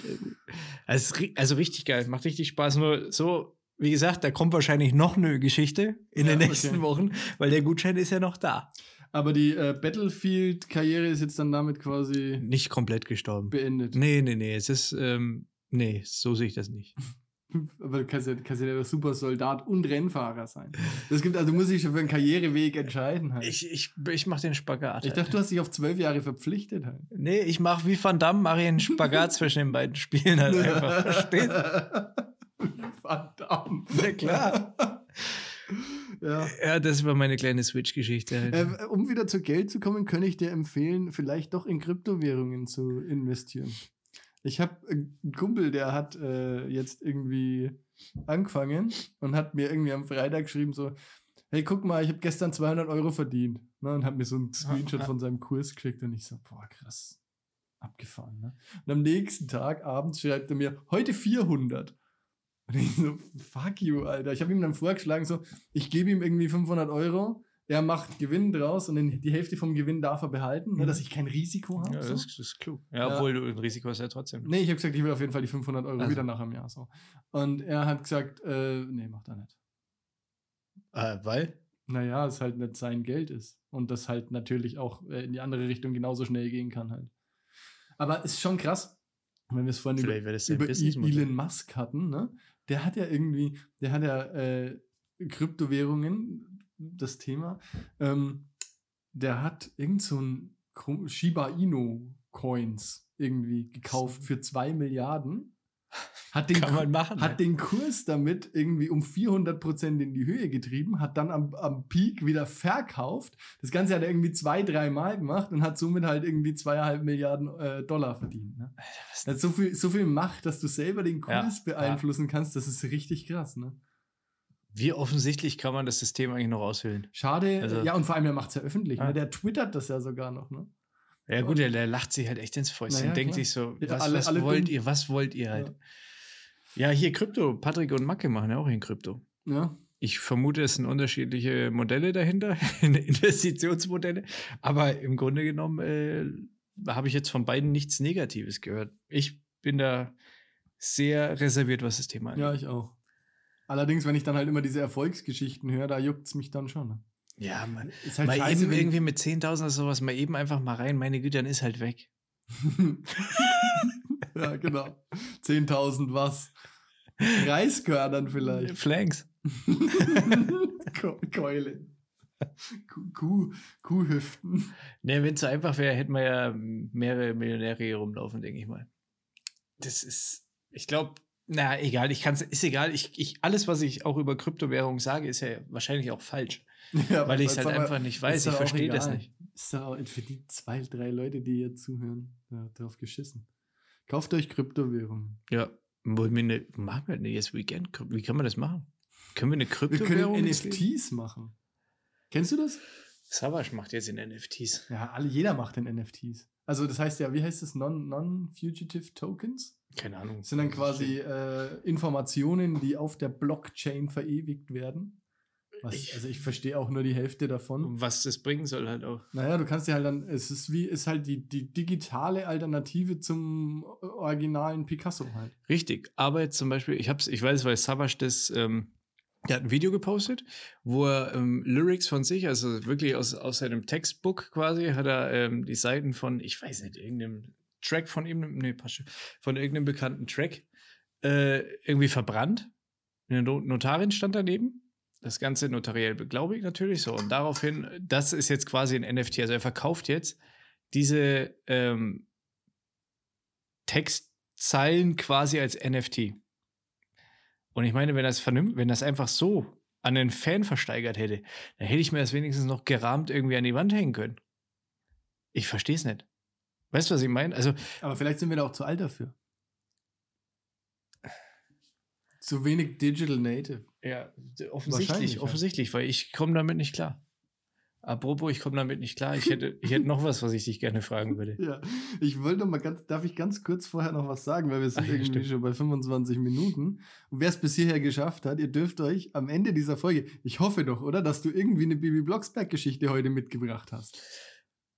Also, also richtig geil. Macht richtig Spaß. Nur so, wie gesagt, da kommt wahrscheinlich noch eine Geschichte in Ja, den nächsten okay. Wochen, weil der Gutschein ist ja noch da. Aber die äh, Battlefield-Karriere ist jetzt dann damit quasi Nicht komplett gestorben. beendet. Nee, nee, nee. Es ist, ähm, nee, so sehe ich das nicht. (laughs) Aber du kannst ja, kannst ja der Supersoldat und Rennfahrer sein. Das gibt, also du musst dich schon für einen Karriereweg entscheiden halt. Ich, Ich, ich, ich mache den Spagat. halt. dachte, du hast dich auf zwölf Jahre verpflichtet halt. nee, ich mache wie Van Damme, mache ich einen Spagat (laughs) zwischen den beiden Spielen halt einfach. Verstehst? (laughs) Verdammt. Na klar. Ja. Ja, das war meine kleine Switch-Geschichte. Halt. Äh, um wieder zu Geld zu kommen, kann ich dir empfehlen, vielleicht doch in Kryptowährungen zu investieren. Ich habe einen Kumpel, der hat äh, jetzt irgendwie angefangen und hat mir irgendwie am Freitag geschrieben so, hey, guck mal, ich habe gestern 200 Euro verdient. Ne, und hat mir so einen Screenshot ah. von seinem Kurs geschickt und ich so, boah, krass, abgefahren. Ne? Und am nächsten Tag abends schreibt er mir, heute 400. Und ich so, fuck you, Alter. Ich habe ihm dann vorgeschlagen, so, ich gebe ihm irgendwie 500 Euro, er macht Gewinn draus und den, die Hälfte vom Gewinn darf er behalten, ne, Mhm. dass ich kein Risiko habe. Ja, so. das, das ist klug. Ja, Ja. obwohl du ein Risiko hast ja trotzdem. Nee, ich habe gesagt, ich will auf jeden Fall die 500 Euro Also. wieder nach einem Jahr. So. Und er hat gesagt, äh, nee, macht er nicht. Äh, weil? Naja, es halt nicht sein Geld ist. Und das halt natürlich auch äh, in die andere Richtung genauso schnell gehen kann halt. Aber es ist schon krass, wenn wir es vorhin über, Vielleicht über Businessmodell. Elon Musk hatten, ne? Der hat ja irgendwie, der hat ja äh, Kryptowährungen, das Thema. Ähm, der hat irgend so ein Shiba Inu Coins irgendwie gekauft für 2 Milliarden. Hat (laughs) den, Kann man machen. hat den Kurs damit irgendwie um 400 Prozent in die Höhe getrieben, hat dann am, am Peak wieder verkauft. Das Ganze hat er irgendwie zwei, dreimal gemacht und hat somit halt irgendwie zweieinhalb Milliarden äh, Dollar verdient. Ne? Er hat so viel, so viel Macht, dass du selber den Ja, Kurs beeinflussen kannst, das ist richtig krass. Ne? Wie offensichtlich kann man das System eigentlich noch aushöhlen? Schade, Also- ja, und vor allem, er macht es ja öffentlich. Ja. Ne? Der twittert das ja sogar noch. Ne? Ja, gut, der, der lacht sich halt echt ins Fäustchen Naja, denkt klar. sich so, Ja, was, alle- was alle wollt ihr, was wollt ihr halt? Ja. hier Krypto. Patrick und Macke machen ja auch in Krypto. Ja. Ich vermute, es sind unterschiedliche Modelle dahinter, (laughs) Investitionsmodelle. Aber im Grunde genommen äh, habe ich jetzt von beiden nichts Negatives gehört. Ich bin da sehr reserviert, was das Thema angeht. ja, ich auch. Allerdings, wenn ich dann halt immer diese Erfolgsgeschichten höre, da juckt es mich dann schon. Ja, man, Ist halt mal scheiße, eben irgendwie mit 10.000 oder sowas, mal eben einfach mal rein, meine Güte, dann ist halt weg. (laughs) ja, genau. 10.000 was? Reiskörnern vielleicht. Flanks. (laughs) Ke- Keulen. Kuh, Kuh, Kuhhüften. Ne, wenn es so einfach wäre, hätten wir ja mehrere Millionäre hier rumlaufen, denke ich mal. Das ist, ich glaube, na egal, ich kann es, ist egal. Ich, ich, alles, was ich auch über Kryptowährung sage, ist ja wahrscheinlich auch falsch, (laughs) Ja, weil ich es halt einfach nicht weiß. Ich verstehe das nicht. Ist doch auch für die zwei, drei Leute, die hier zuhören, ja, drauf geschissen. Kauft euch Kryptowährungen. Ja, wollen wir eine, machen wir eine Yes Weekend? Wie kann man das machen? Können wir eine Wir Kryptowährung? können ins Leben- NFTs machen. Kennst du das? Savage macht jetzt in NFTs. Ja, alle, jeder macht den NFTs. Also das heißt ja, wie heißt das? Non- Non-Fugitive Tokens? Keine Ahnung. Das sind dann quasi äh, Informationen, die auf der Blockchain verewigt werden. Was, Ich- also ich verstehe auch nur die Hälfte davon. Was das bringen soll halt auch. Naja, du kannst dir halt dann, es ist wie, ist halt die, die digitale Alternative zum originalen Picasso halt. Richtig, aber jetzt zum Beispiel, ich hab's, ich weiß, weil Savage das, ähm, der hat ein Video gepostet, wo er ähm, Lyrics von sich, also wirklich aus, aus seinem Textbook quasi, hat er ähm, die Seiten von, ich weiß nicht, irgendeinem Track von ihm, nee, passt schon, von irgendeinem bekannten Track äh, irgendwie verbrannt. Eine No- Notarin stand daneben. Das Ganze notariell beglaubigt natürlich so. Und daraufhin, das ist jetzt quasi ein NFT. Also er verkauft jetzt diese ähm, Textzeilen quasi als NFT. Und ich meine, wenn das wenn das einfach so an einen Fan versteigert hätte, dann hätte ich mir das wenigstens noch gerahmt irgendwie an die Wand hängen können. Ich verstehe es nicht. Weißt du, was ich meine? Also, Aber vielleicht sind wir da auch zu alt dafür. Zu wenig Digital Native. Ja, offensichtlich, ja. offensichtlich, weil ich komme damit nicht klar. Apropos, ich komme damit nicht klar. Ich hätte, ich hätte noch was, was ich dich gerne fragen würde. (laughs) Ja, ich wollte noch mal ganz, darf ich ganz kurz vorher noch was sagen, weil wir sind Ach ja, irgendwie stimmt. schon bei 25 Minuten. Und wer es bis hierher geschafft hat, ihr dürft euch am Ende dieser Folge, ich hoffe doch, oder, dass du irgendwie eine Bibi Blocksberg-Geschichte heute mitgebracht hast.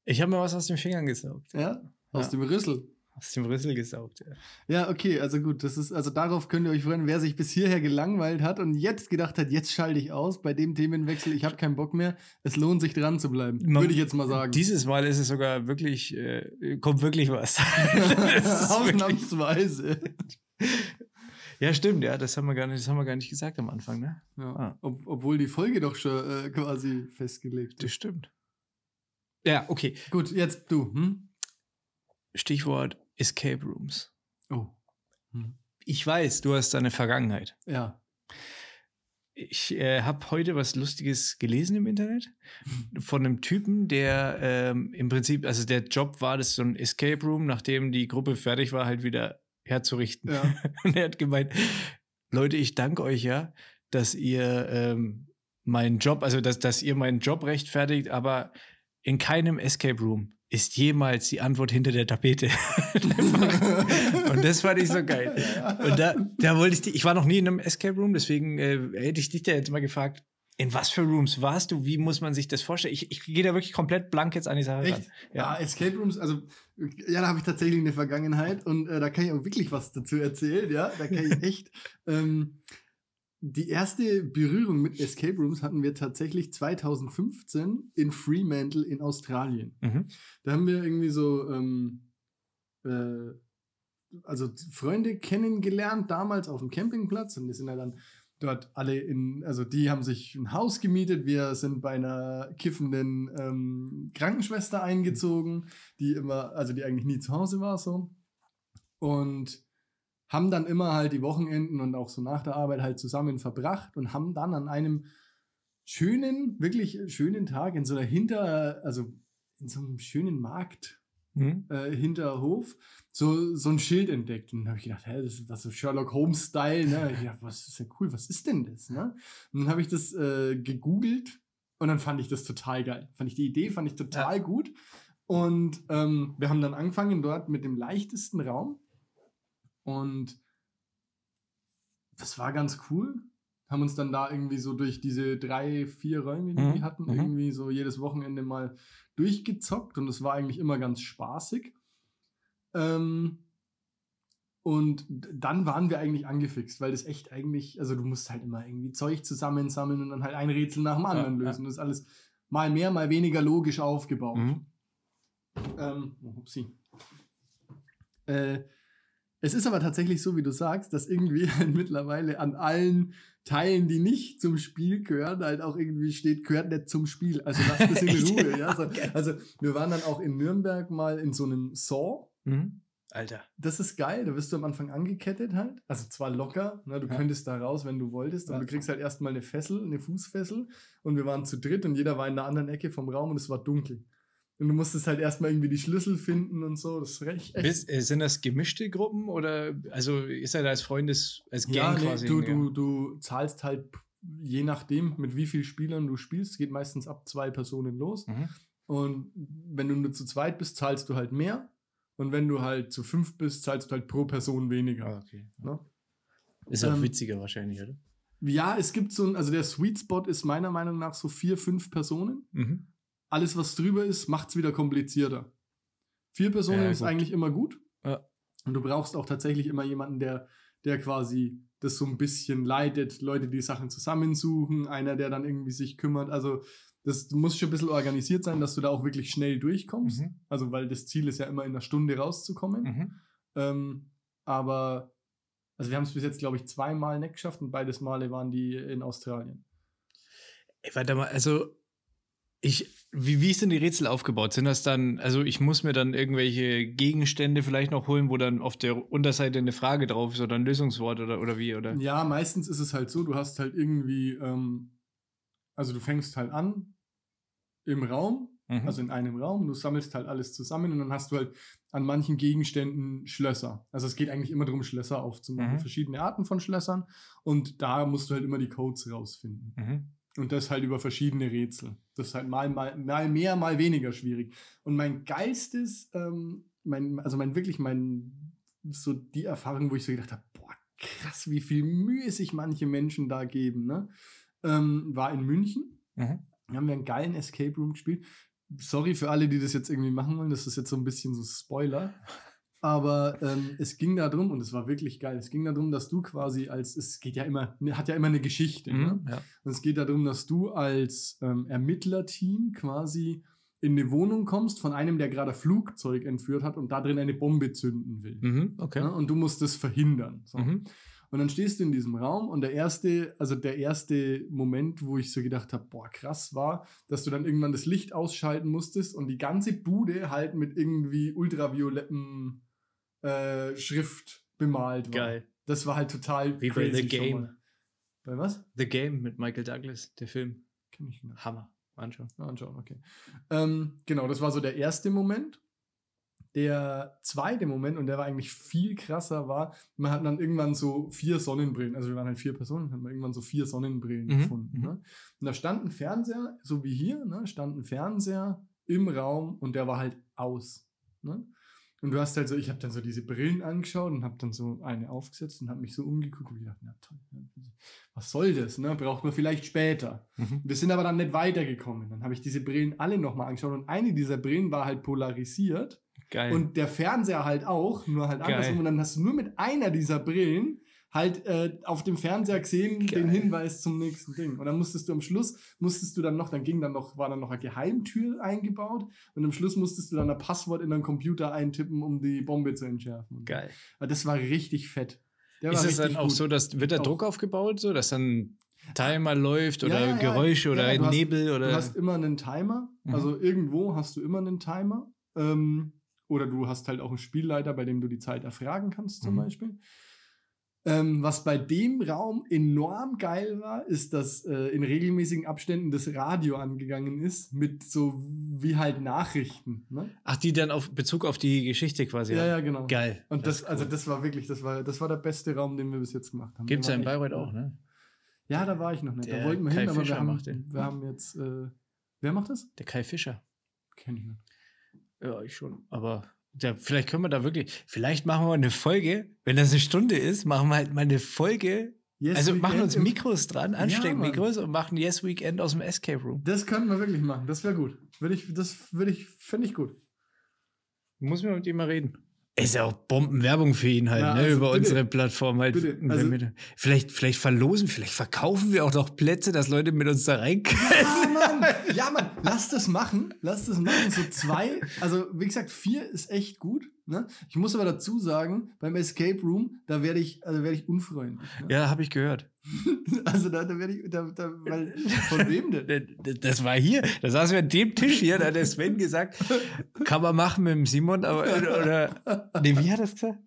Ich habe mir was aus den Fingern gesaugt. Ja? Aus Ja. dem Rüssel. Aus dem Rüssel gesaugt, ja. Ja, okay, also gut, das ist, also darauf könnt ihr euch freuen, wer sich bis hierher gelangweilt hat und jetzt gedacht hat, jetzt schalte ich aus bei dem Themenwechsel, ich habe keinen Bock mehr. Es lohnt sich dran zu bleiben, Man- würde ich jetzt mal sagen. Dieses Mal ist es sogar wirklich, äh, kommt wirklich was. (laughs) Das Ausnahmsweise. (laughs) ja, stimmt, ja, das haben wir gar nicht, das haben wir gar nicht gesagt am Anfang, ne? Ja, Ah. ob, obwohl die Folge doch schon äh, quasi festgelegt Das ist. stimmt. Ja, okay. Gut, jetzt du. Hm? Stichwort Escape Rooms. Oh. Hm. Ich weiß, du hast eine Vergangenheit. Ja. Ich äh, habe heute was Lustiges gelesen im Internet von einem Typen, der ähm, im Prinzip, also der Job war das so ein Escape Room, nachdem die Gruppe fertig war, halt wieder herzurichten. Ja. (laughs) Und er hat gemeint, Leute, ich danke euch ja, dass ihr ähm, meinen Job, also dass, dass ihr meinen Job rechtfertigt, aber in keinem Escape Room ist jemals die Antwort hinter der Tapete. (laughs) Und das fand ich so geil. Und da, da wollte ich die, ich war noch nie in einem Escape Room, deswegen äh, hätte ich dich da jetzt mal gefragt, in was für Rooms warst du? Wie muss man sich das vorstellen? Ich, ich gehe da wirklich komplett blank jetzt an die Sache ran. Echt? Ja. Escape Rooms, also ja, da habe ich tatsächlich eine Vergangenheit und äh, da kann ich auch wirklich was dazu erzählen, ja. Da kann ich (laughs) echt. ähm, die erste Berührung mit Escape Rooms hatten wir tatsächlich 2015 in Fremantle in Australien. Mhm. Da haben wir irgendwie so, ähm, äh, also Freunde kennengelernt, damals auf dem Campingplatz und wir sind ja dann dort alle in, also die haben sich ein Haus gemietet, wir sind bei einer kiffenden ähm, Krankenschwester eingezogen, die immer, also die eigentlich nie zu Hause war so und haben dann immer halt die Wochenenden und auch so nach der Arbeit halt zusammen verbracht und haben dann an einem schönen, wirklich schönen Tag in so einer Hinter, also in so einem schönen Markt Mhm. äh, Hinterhof so, so ein Schild entdeckt. Und dann habe ich gedacht, hä, das ist was so Sherlock Holmes-Style. Ne? Ich dachte, was ist ja cool, was ist denn das? Ne? Und dann habe ich das äh, gegoogelt und dann fand ich das total geil. Fand ich die Idee, fand ich total gut. Und ähm, wir haben dann angefangen dort mit dem leichtesten Raum. Und das war ganz cool. Haben uns dann da irgendwie so durch diese drei, vier Räume, die Mhm, wir hatten, mhm. irgendwie so jedes Wochenende mal durchgezockt und es war eigentlich immer ganz spaßig. Ähm, und dann waren wir eigentlich angefixt, weil das echt eigentlich, also du musst halt immer irgendwie Zeug zusammensammeln und dann halt ein Rätsel nach dem anderen Ja, ja. lösen. Das ist alles mal mehr, mal weniger logisch aufgebaut. Mhm. Ähm, oh. Äh, es ist aber tatsächlich so, wie du sagst, dass irgendwie (laughs) halt mittlerweile an allen Teilen, die nicht zum Spiel gehören, halt auch irgendwie steht, gehört nicht zum Spiel. Also lass das in? (laughs) Ruhe. Ja? Also, also wir waren dann auch in Nürnberg mal in so einem Saw. Mhm. Alter. Das ist geil, da wirst du am Anfang angekettet halt. Also zwar locker, ne, du Ja. könntest da raus, wenn du wolltest, aber Ja. du kriegst halt erstmal eine Fessel, eine Fußfessel. Und wir waren zu dritt und jeder war in der anderen Ecke vom Raum und es war dunkel. Und du musstest halt erstmal irgendwie die Schlüssel finden und so. Das ist recht echt. Bist, äh, sind das gemischte Gruppen oder also ist er da als Freundes, als Gang ja, nee, quasi? du, du, du zahlst halt je nachdem, mit wie vielen Spielern du spielst, geht meistens ab zwei Personen los. Mhm. Und wenn du nur zu zweit bist, zahlst du halt mehr. Und wenn du halt zu fünf bist, zahlst du halt pro Person weniger. Ah, okay. Ne? Ist auch Ähm, witziger wahrscheinlich, oder? Ja, es gibt so ein, also der Sweet Spot ist meiner Meinung nach so vier, fünf Personen. Mhm. Alles, was drüber ist, macht es wieder komplizierter. Vier Personen Ja, ist eigentlich immer gut. Ja. Und du brauchst auch tatsächlich immer jemanden, der, der quasi das so ein bisschen leitet, Leute, die Sachen zusammensuchen, einer, der dann irgendwie sich kümmert. Also das muss schon ein bisschen organisiert sein, dass du da auch wirklich schnell durchkommst. Mhm. Also weil das Ziel ist ja immer in einer Stunde rauszukommen. Mhm. Ähm, aber also wir haben es bis jetzt, glaube ich, zweimal nicht geschafft und beides Male waren die in Australien. Ey, warte mal, also Ich, wie, wie ist denn die Rätsel aufgebaut? Sind das dann, also ich muss mir dann irgendwelche Gegenstände vielleicht noch holen, wo dann auf der Unterseite eine Frage drauf ist oder ein Lösungswort oder, oder wie, oder? Ja, meistens ist es halt so, du hast halt irgendwie, ähm, also du fängst halt an im Raum, Mhm. also in einem Raum, du sammelst halt alles zusammen und dann hast du halt an manchen Gegenständen Schlösser. Also es geht eigentlich immer darum, Schlösser aufzumachen, Mhm. verschiedene Arten von Schlössern und da musst du halt immer die Codes rausfinden. Mhm. Und das halt über verschiedene Rätsel. Das ist halt mal, mal, mal mehr, mal weniger schwierig. Und mein geilstes, ähm, mein, also mein wirklich, mein, so die Erfahrung, wo ich so gedacht habe, boah, krass, wie viel Mühe sich manche Menschen da geben, ne? Ähm, war in München. Mhm. Da haben wir einen geilen Escape Room gespielt. Sorry für alle, die das jetzt irgendwie machen wollen. Das ist jetzt so ein bisschen so Spoiler. Aber ähm, es ging darum, und es war wirklich geil, es ging darum, dass du quasi als, es geht ja immer, hat ja immer eine Geschichte. Ne? Mhm. Ja. Und es geht darum, dass du als ähm, Ermittlerteam quasi in eine Wohnung kommst von einem, der gerade ein Flugzeug entführt hat und da drin eine Bombe zünden will. Mhm. Okay. Ja, und du musst das verhindern. So. Mhm. Und dann stehst du in diesem Raum und der erste, also der erste Moment, wo ich so gedacht habe, boah, krass war, dass du dann irgendwann das Licht ausschalten musstest und die ganze Bude halt mit irgendwie ultraviolettem äh, Schrift bemalt war. Geil. Das war halt total Wie bei The Game. Bei was? The Game mit Michael Douglas, der Film. Kenn ich nicht. Hammer. Anschauen. Ja, anschauen, okay. Ähm, genau, das war so der erste Moment. Der zweite Moment, und der war eigentlich viel krasser, war, man hat dann irgendwann so vier Sonnenbrillen, also wir waren halt vier Personen, haben wir irgendwann so vier Sonnenbrillen Mhm, gefunden. mhm. Ne? Und da stand ein Fernseher, so wie hier, ne? stand ein Fernseher im Raum und der war halt aus. Ne? Und du hast halt so, ich habe dann so diese Brillen angeschaut und habe dann so eine aufgesetzt und habe mich so umgeguckt und gedacht, na toll, was soll das, ne? braucht man vielleicht später. Mhm. Wir sind aber dann nicht weitergekommen. Dann habe ich diese Brillen alle nochmal angeschaut und eine dieser Brillen war halt polarisiert Geil. und der Fernseher halt auch, nur halt Geil. andersrum. Und dann hast du nur mit einer dieser Brillen halt äh, auf dem Fernseher gesehen Geil. den Hinweis zum nächsten Ding. Und dann musstest du am Schluss, musstest du dann noch, dann ging dann noch, war dann noch eine Geheimtür eingebaut und am Schluss musstest du dann ein Passwort in deinen Computer eintippen, um die Bombe zu entschärfen. Geil. Aber das war richtig fett. Der Ist es dann auch gut. so, dass wird da Auch- Druck aufgebaut, so dass dann Timer läuft oder Ja, ja. Geräusche oder Ja, du hast- Nebel oder Du hast immer einen Timer, Mhm. also irgendwo hast du immer einen Timer. Ähm, oder du hast halt auch einen Spielleiter, bei dem du die Zeit erfragen kannst, zum Mhm. Beispiel. Ähm, was bei dem Raum enorm geil war, ist, dass äh, in regelmäßigen Abständen das Radio angegangen ist mit so wie halt Nachrichten. Ne? Ach, die dann auf Bezug auf die Geschichte quasi. Ja, haben. ja, genau. Geil. Und das, ist also cool. das war wirklich, das war, das war der beste Raum, den wir bis jetzt gemacht haben. Gibt's ja Der in Bayreuth auch, ne? Ja, da war ich noch nicht. Der da wollten wir Kai hin, aber Fischer wir haben, den. wir haben jetzt. Äh, wer macht das? Der Kai Fischer. Kenn ich nicht. Ja, ich schon. Aber ja, vielleicht können wir da wirklich, vielleicht machen wir eine Folge, wenn das eine Stunde ist, machen wir halt mal eine Folge. Yes also machen uns Mikros dran, Ja, Ansteckmikros und machen Yes Weekend aus dem Escape Room. Das könnten wir wirklich machen. Das wäre gut. Würde ich, das würde ich, finde ich gut. Muss man mit ihm mal reden. Ist ja auch Bombenwerbung für ihn halt, Ja, ne, also über bitte. unsere Plattform halt. Also- wir- vielleicht, vielleicht verlosen, vielleicht verkaufen wir auch noch Plätze, dass Leute mit uns da rein können. Ja, (laughs) Mann. Ja, Mann. Lass das machen. Lass das machen. So zwei. Also, wie gesagt, vier ist echt gut. Ne? Ich muss aber dazu sagen, beim Escape Room, da werde ich, also werde ich unfreundlich. Ne? Ja, habe ich gehört. (laughs) Also, da, da werde ich, da, da, weil, von (laughs) wem denn? Das war hier, da saßen wir an dem Tisch hier, da hat der Sven gesagt, kann man machen mit dem Simon, aber, oder, nee, wie hat er das gesagt?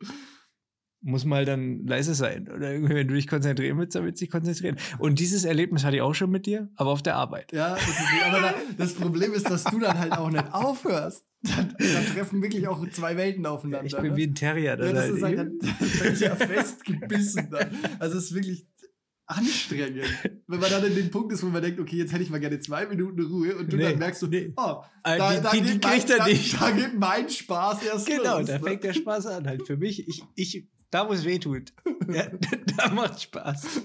Muss mal dann leise sein. Oder irgendwie, wenn du dich konzentrieren willst, dann willst du dich konzentrieren. Und dieses Erlebnis hatte ich auch schon mit dir, aber auf der Arbeit. Ja, das ist, aber da, das Problem ist, dass du dann halt auch nicht aufhörst. Dann treffen wirklich auch zwei Welten aufeinander. Ich bin ne? wie ein Terrier. Ja, dann das halt. ist halt dann ist ja festgebissen. Dann. Also es ist wirklich anstrengend. Wenn man dann in den Punkt ist, wo man denkt, okay, jetzt hätte ich mal gerne zwei Minuten Ruhe und du Nee, dann merkst du, nee. oh, Äh, da, die- da, die- die geht mein, da, nicht. da geht mein Spaß erst Genau, los. da ne? fängt der Spaß an halt. Für mich, ich, ich, da wo es weh tut. (laughs) Ja, (laughs) da macht Spaß.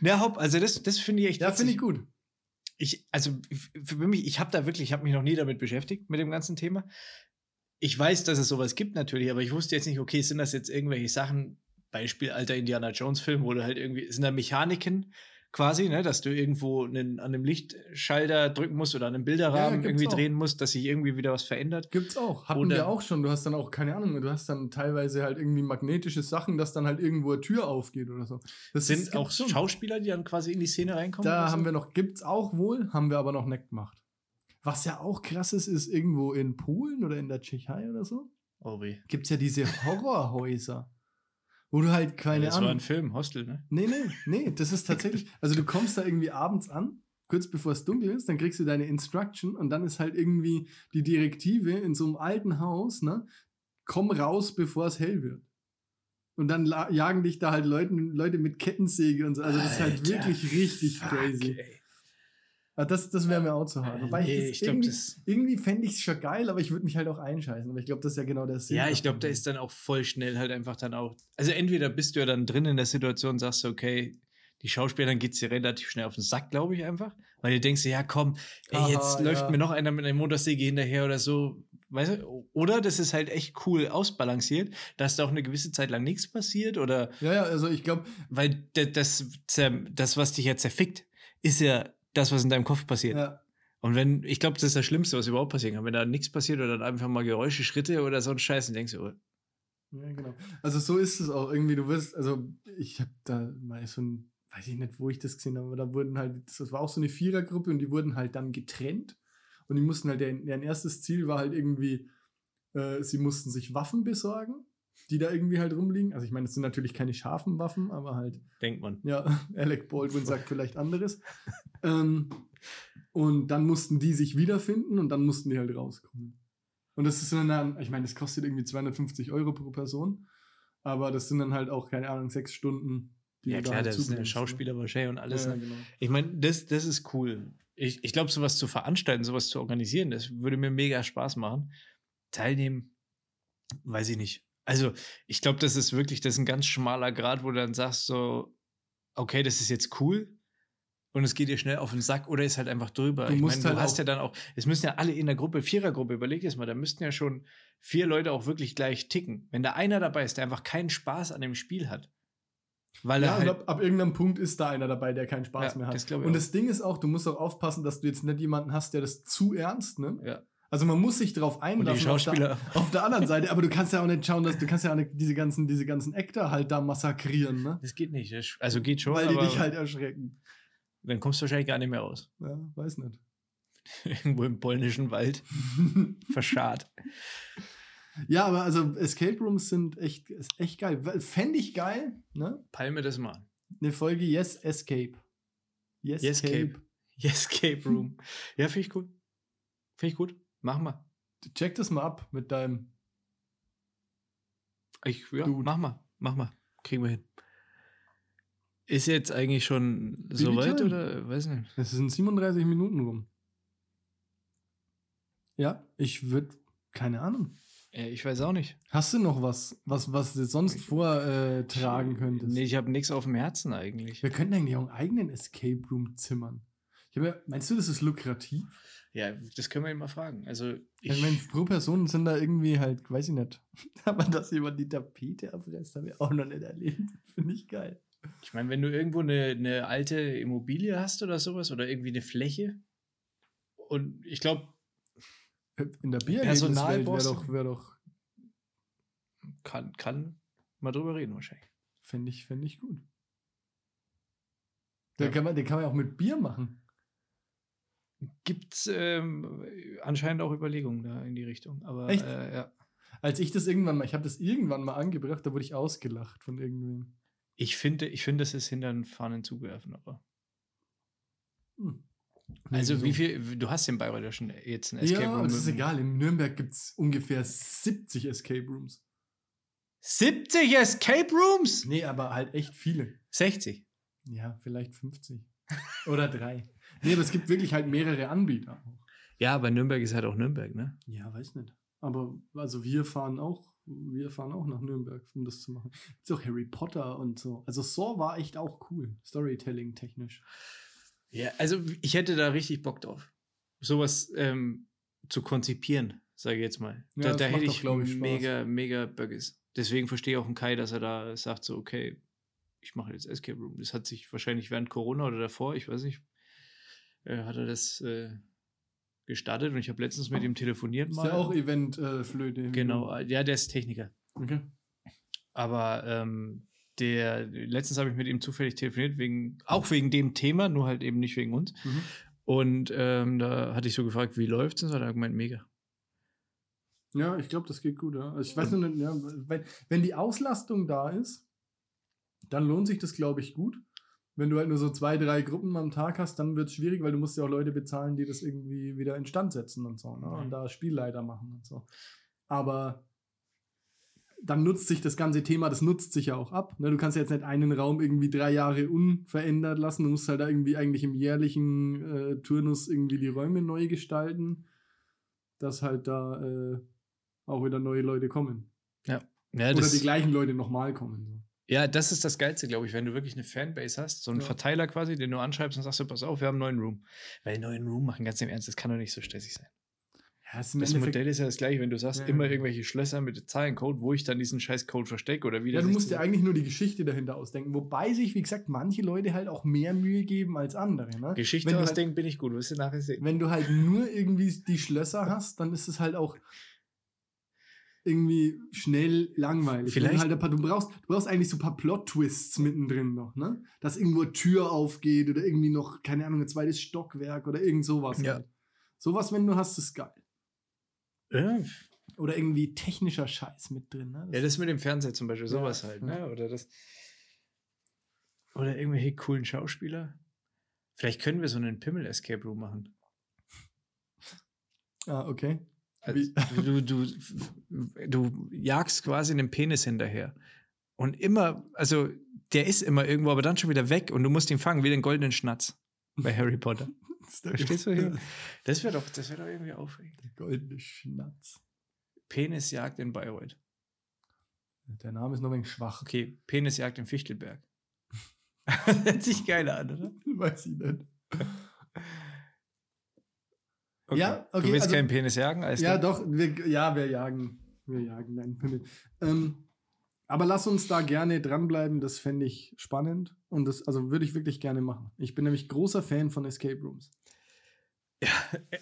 Ja, hopp, also das, das finde ich echt Ja, witzig. finde ich gut. ich, also für mich, ich habe da wirklich, ich habe mich noch nie damit beschäftigt, mit dem ganzen Thema. Ich weiß, dass es sowas gibt natürlich, aber ich wusste jetzt nicht, okay, sind das jetzt irgendwelche Sachen, Beispiel alter Indiana Jones Film, wo du halt irgendwie, sind da Mechaniken quasi, ne, dass du irgendwo einen, an einem Lichtschalter drücken musst oder an einem Bilderrahmen gibt's irgendwie auch. drehen musst, dass sich irgendwie wieder was verändert. Gibt's auch. Hatten Oder- wir auch schon. Du hast dann auch, keine Ahnung, du hast dann teilweise halt irgendwie magnetische Sachen, dass dann halt irgendwo eine Tür aufgeht oder so. Das Sind ist- auch gibt's schon. Schauspieler, die dann quasi in die Szene reinkommen? Da haben so? wir noch, gibt's auch wohl, haben wir aber noch nicht gemacht. Was ja auch krass ist, ist irgendwo in Polen oder in der Tschechei oder so, Oh weh. gibt es ja diese (laughs) Horrorhäuser. Wo du halt keine das Ahnung. war ein Film, Hostel, ne? Nee, nee, nee, das ist tatsächlich. (laughs) Also du kommst da irgendwie abends an, kurz bevor es dunkel ist, dann kriegst du deine Instruction und dann ist halt irgendwie die Direktive in so einem alten Haus, ne? Komm raus, bevor es hell wird. Und dann jagen dich da halt Leute, Leute mit Kettensäge und so. Also das ist halt Alter, wirklich richtig fuck, crazy. ey. Aber das, das wäre mir auch zu hart. Wobei nee, ich, ich das glaub, irgendwie, das- irgendwie fände ich es schon geil, aber ich würde mich halt auch einscheißen. Aber ich glaube, das ist ja genau der Sinn. Ja, ich glaube, da ist dann auch voll schnell halt einfach dann auch. Also entweder bist du ja dann drin in der Situation und sagst, du, okay, die Schauspielern geht dir relativ schnell auf den Sack, glaube ich einfach. Weil du denkst, ja komm, ey, Aha, jetzt läuft ja. mir noch einer mit einer Motorsäge hinterher oder so. Weißt du? Oder das ist halt echt cool ausbalanciert, dass da auch eine gewisse Zeit lang nichts passiert oder Ja, ja, also ich glaube, weil das, zer- das, was dich ja zerfickt, ist ja das, was in deinem Kopf passiert. ja, Und wenn, ich glaube, das ist das Schlimmste, was überhaupt passieren kann. Wenn da nichts passiert oder dann einfach mal Geräusche, Schritte oder so ein Scheiß, dann denkst du, oh, Ja, genau. Also so ist es auch irgendwie. Du wirst, also ich habe da mal so ein, weiß ich nicht, wo ich das gesehen habe, aber da wurden halt, das war auch so eine Vierergruppe und die wurden halt dann getrennt und die mussten halt, deren, deren erstes Ziel war halt irgendwie, äh, sie mussten sich Waffen besorgen, die da irgendwie halt rumliegen. Also ich meine, es sind natürlich keine scharfen Waffen, aber halt, denkt man. ja, (laughs) Alec Baldwin sagt vielleicht anderes. ähm, und dann mussten die sich wiederfinden und dann mussten die halt rauskommen. Und das ist dann, ich meine, das kostet irgendwie 250 Euro pro Person, aber das sind dann halt auch, keine Ahnung, sechs Stunden. die Ja, klar, halt das ist zubringst, ne? Schauspieler wahrscheinlich und alles. Ja, ne? genau. Ich meine, das, das ist cool. Ich, ich glaube, sowas zu veranstalten, sowas zu organisieren, das würde mir mega Spaß machen. Teilnehmen, weiß ich nicht. Also, ich glaube, das ist wirklich, das ist ein ganz schmaler Grad, wo du dann sagst, so, okay, das ist jetzt cool und es geht dir schnell auf den Sack oder ist halt einfach drüber. Du ich meine, halt du hast ja dann auch, es müssen ja alle in der Gruppe, Vierergruppe, überleg dir das mal, da müssten ja schon vier Leute auch wirklich gleich ticken. Wenn da einer dabei ist, der einfach keinen Spaß an dem Spiel hat. Weil Ja, er halt, ab, ab irgendeinem Punkt ist da einer dabei, der keinen Spaß Ja, mehr hat. das und das Ding ist auch, du musst auch aufpassen, dass du jetzt nicht jemanden hast, der das zu ernst nimmt. ja. Also man muss sich darauf Und die einlassen. auf der- Schauspieler. Auf der anderen Seite, aber du kannst ja auch nicht schauen, dass du kannst ja auch nicht diese ganzen, diese ganzen Actor halt da massakrieren, ne? Das geht nicht. Also geht schon, Weil die dich halt erschrecken. dann kommst du wahrscheinlich gar nicht mehr raus. Ja, weiß nicht. (laughs) Irgendwo im polnischen Wald. (laughs) Verscharrt. ja, aber also Escape Rooms sind echt, ist echt geil. Fände ich geil, ne? Palme das mal. Eine Folge Yes Escape. Yes, Escape. Escape Room. ja, finde ich gut. Finde ich gut. Machen wir. Check das mal ab mit deinem. Ich, ja, Dude. mach mal. Mach mal. Kriegen wir hin. Ist jetzt eigentlich schon soweit oder weiß nicht? Es sind 37 Minuten rum. Ja, ich würde. Keine Ahnung. Ja, ich weiß auch nicht. Hast du noch was, was, was du sonst vortragen äh, könntest? Nee, ich habe nichts auf dem Herzen eigentlich. Wir könnten eigentlich auch einen eigenen Escape Room zimmern. Ich ja, meinst du, das ist lukrativ? Ja, das können wir ihn mal fragen. Also, Ich, ich, meine, pro Person sind da irgendwie halt, weiß ich nicht. (laughs) Aber dass jemand die Tapete abreißt, habe ich auch noch nicht erlebt. (laughs) Finde ich geil. ich meine, wenn du irgendwo eine, eine alte Immobilie hast oder sowas oder irgendwie eine Fläche und ich glaube, In der Bier wäre Personalboss. doch, wär doch kann, kann mal drüber reden wahrscheinlich. fände ich, fänd ich gut. Den, Ja. kann man, den kann man ja auch mit Bier machen. Gibt es ähm, anscheinend auch Überlegungen da in die Richtung. Aber Echt? Äh, ja. Als ich das irgendwann mal, ich habe das irgendwann mal angebracht, da wurde ich ausgelacht von irgendwem. Ich finde, ich finde, das ist hinter den Fahnen zugewerfen, aber. Hm. Also, wie viel, du hast den Bayreuth ja schon jetzt einen Escape Ja, Room. das ist egal. In Nürnberg gibt es ungefähr 70 Escape Rooms. 70 Escape Rooms? Nee, aber halt echt viele. 60. Ja, vielleicht 50. Oder drei. Nee, aber es gibt wirklich halt mehrere Anbieter. auch. Ja, aber Nürnberg ist halt auch Nürnberg, ne? Ja, weiß nicht. Aber also wir fahren auch, wir fahren auch nach Nürnberg, um das zu machen. Gibt's auch Harry Potter und so. Also Saw war echt auch cool, Storytelling technisch. Ja, also ich hätte da richtig Bock drauf. Sowas ähm, zu konzipieren, sage ich jetzt mal. Ja, da das da macht hätte doch, ich glaub ich, Spaß. mega, mega Böckes. Deswegen verstehe ich auch einen Kai, dass er da sagt so, okay, ich mache jetzt Escape Room. Das hat sich wahrscheinlich während Corona oder davor, ich weiß nicht, äh, hat er das äh, gestartet und ich habe letztens mit ihm telefoniert Ist mal. ja auch Event-Flöte. genau, ja, der ist Techniker. Okay. Aber ähm, der letztens habe ich mit ihm zufällig telefoniert, wegen, auch wegen dem Thema, nur halt eben nicht wegen uns. Mhm. Und ähm, da hatte ich so gefragt, wie läuft's? Und so hat er gemeint, mega. Ja, ich glaube, das geht gut. Ja. Also ich weiß nur nicht, ja, wenn, wenn die Auslastung da ist, dann lohnt sich das, glaube ich, gut. Wenn du halt nur so zwei, drei Gruppen am Tag hast, dann wird es schwierig, weil du musst ja auch Leute bezahlen, die das irgendwie wieder instand setzen und so, ne? Und da Spielleiter machen und so. Aber dann nutzt sich das ganze Thema, das nutzt sich ja auch ab. Ne? Du kannst ja jetzt nicht einen Raum irgendwie drei Jahre unverändert lassen. Du musst halt da irgendwie eigentlich im jährlichen äh, Turnus irgendwie die Räume neu gestalten, dass halt da äh, auch wieder neue Leute kommen. Ja, Oder das, die gleichen Leute nochmal kommen. So. Ja, das ist das Geilste, glaube ich, wenn du wirklich eine Fanbase hast, so einen Ja. Verteiler quasi, den du anschreibst und sagst, du, pass auf, wir haben einen neuen Room. Weil einen neuen Room machen, ganz im Ernst, das kann doch nicht so stressig sein. Ja, Das Endeffekt- Modell ist ja das gleiche, wenn du sagst, Ja, immer irgendwelche Schlösser mit Zahlencode, wo ich dann diesen scheiß Code verstecke oder wie Ja, das du musst dir eigentlich nur die Geschichte dahinter ausdenken. Wobei sich, wie gesagt, manche Leute halt auch mehr Mühe geben als andere. Ne? Geschichte halt- ausdenken bin ich gut, wirst du nachher sehen. Wenn du halt nur irgendwie die Schlösser hast, dann ist es halt auch irgendwie schnell langweilig. Wenn Vielleicht- halt ein paar, du, brauchst, du brauchst eigentlich so ein paar Plot-Twists mittendrin noch, ne? Dass irgendwo eine Tür aufgeht oder irgendwie noch, keine Ahnung, ein zweites Stockwerk oder irgend sowas. Ja. Halt. Sowas, wenn du hast, ist geil. Ja, Oder irgendwie technischer Scheiß mit drin. Ne? Ja, das mit dem Fernseher zum Beispiel, sowas Ja, halt, ja. ne? Oder das. Oder irgendwelche coolen Schauspieler. Vielleicht können wir so einen Pimmel-Escape Room machen. ah, okay. Also, du, du, du jagst quasi einen Penis hinterher. Und immer, also der ist immer irgendwo, aber dann schon wieder weg und du musst ihn fangen, wie den goldenen Schnatz bei (laughs) Harry Potter. Verstehst du hier? Das wäre doch, das wäre doch irgendwie aufregend. Der goldene Schnatz. Penisjagd in Bayreuth. Der Name ist noch ein wenig schwach. Okay, Penisjagd in Fichtelberg. (laughs) (laughs) Hört sich geil an, oder? Weiß ich nicht. Okay. Ja, okay, Du willst also- keinen Penis jagen? Alles Ja, doch, wir, ja, wir jagen. Wir jagen einen Pimmel. Ähm, aber lass uns da gerne dranbleiben, das fände ich spannend. Und das, also würde ich wirklich gerne machen. Ich bin nämlich großer Fan von Escape Rooms.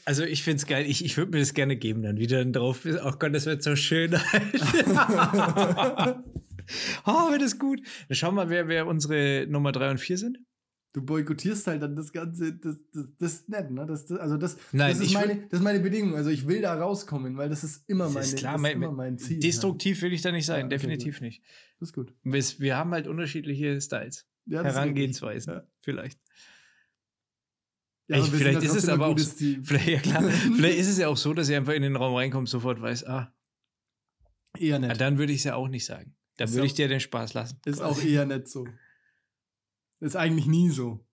Also ich finde es geil. Ich, ich würde mir das gerne geben, dann wieder drauf. Oh Gott, das wird so schön. oh, (laughs) (laughs) wird das gut. Dann schauen wir mal, wer, wer unsere Nummer 3 und 4 sind. Du boykottierst halt dann das Ganze, das, das, das ist nett, ne? Das, das, also das, Nein, das, ist meine, würd- das ist meine Bedingung. Also ich will da rauskommen, weil das ist immer Das meine, ist klar, das mein, ist immer mein Ziel. destruktiv will ich da nicht sein, Ja, okay, definitiv nicht. Ja. Das ist gut. Wir, wir haben halt unterschiedliche Styles, Ja, Herangehensweisen, richtig. vielleicht. Ja, wir vielleicht sind ist ja es aber auch so-. Vielleicht, ja klar, (laughs) vielleicht ist es ja auch so, dass ihr einfach in den Raum reinkommt, sofort weiß, ah, Eher ja, nett. dann würde ich es ja auch nicht sagen. Dann würde ich dir den Spaß lassen. Ist auch eher nicht so. Ist eigentlich nie so.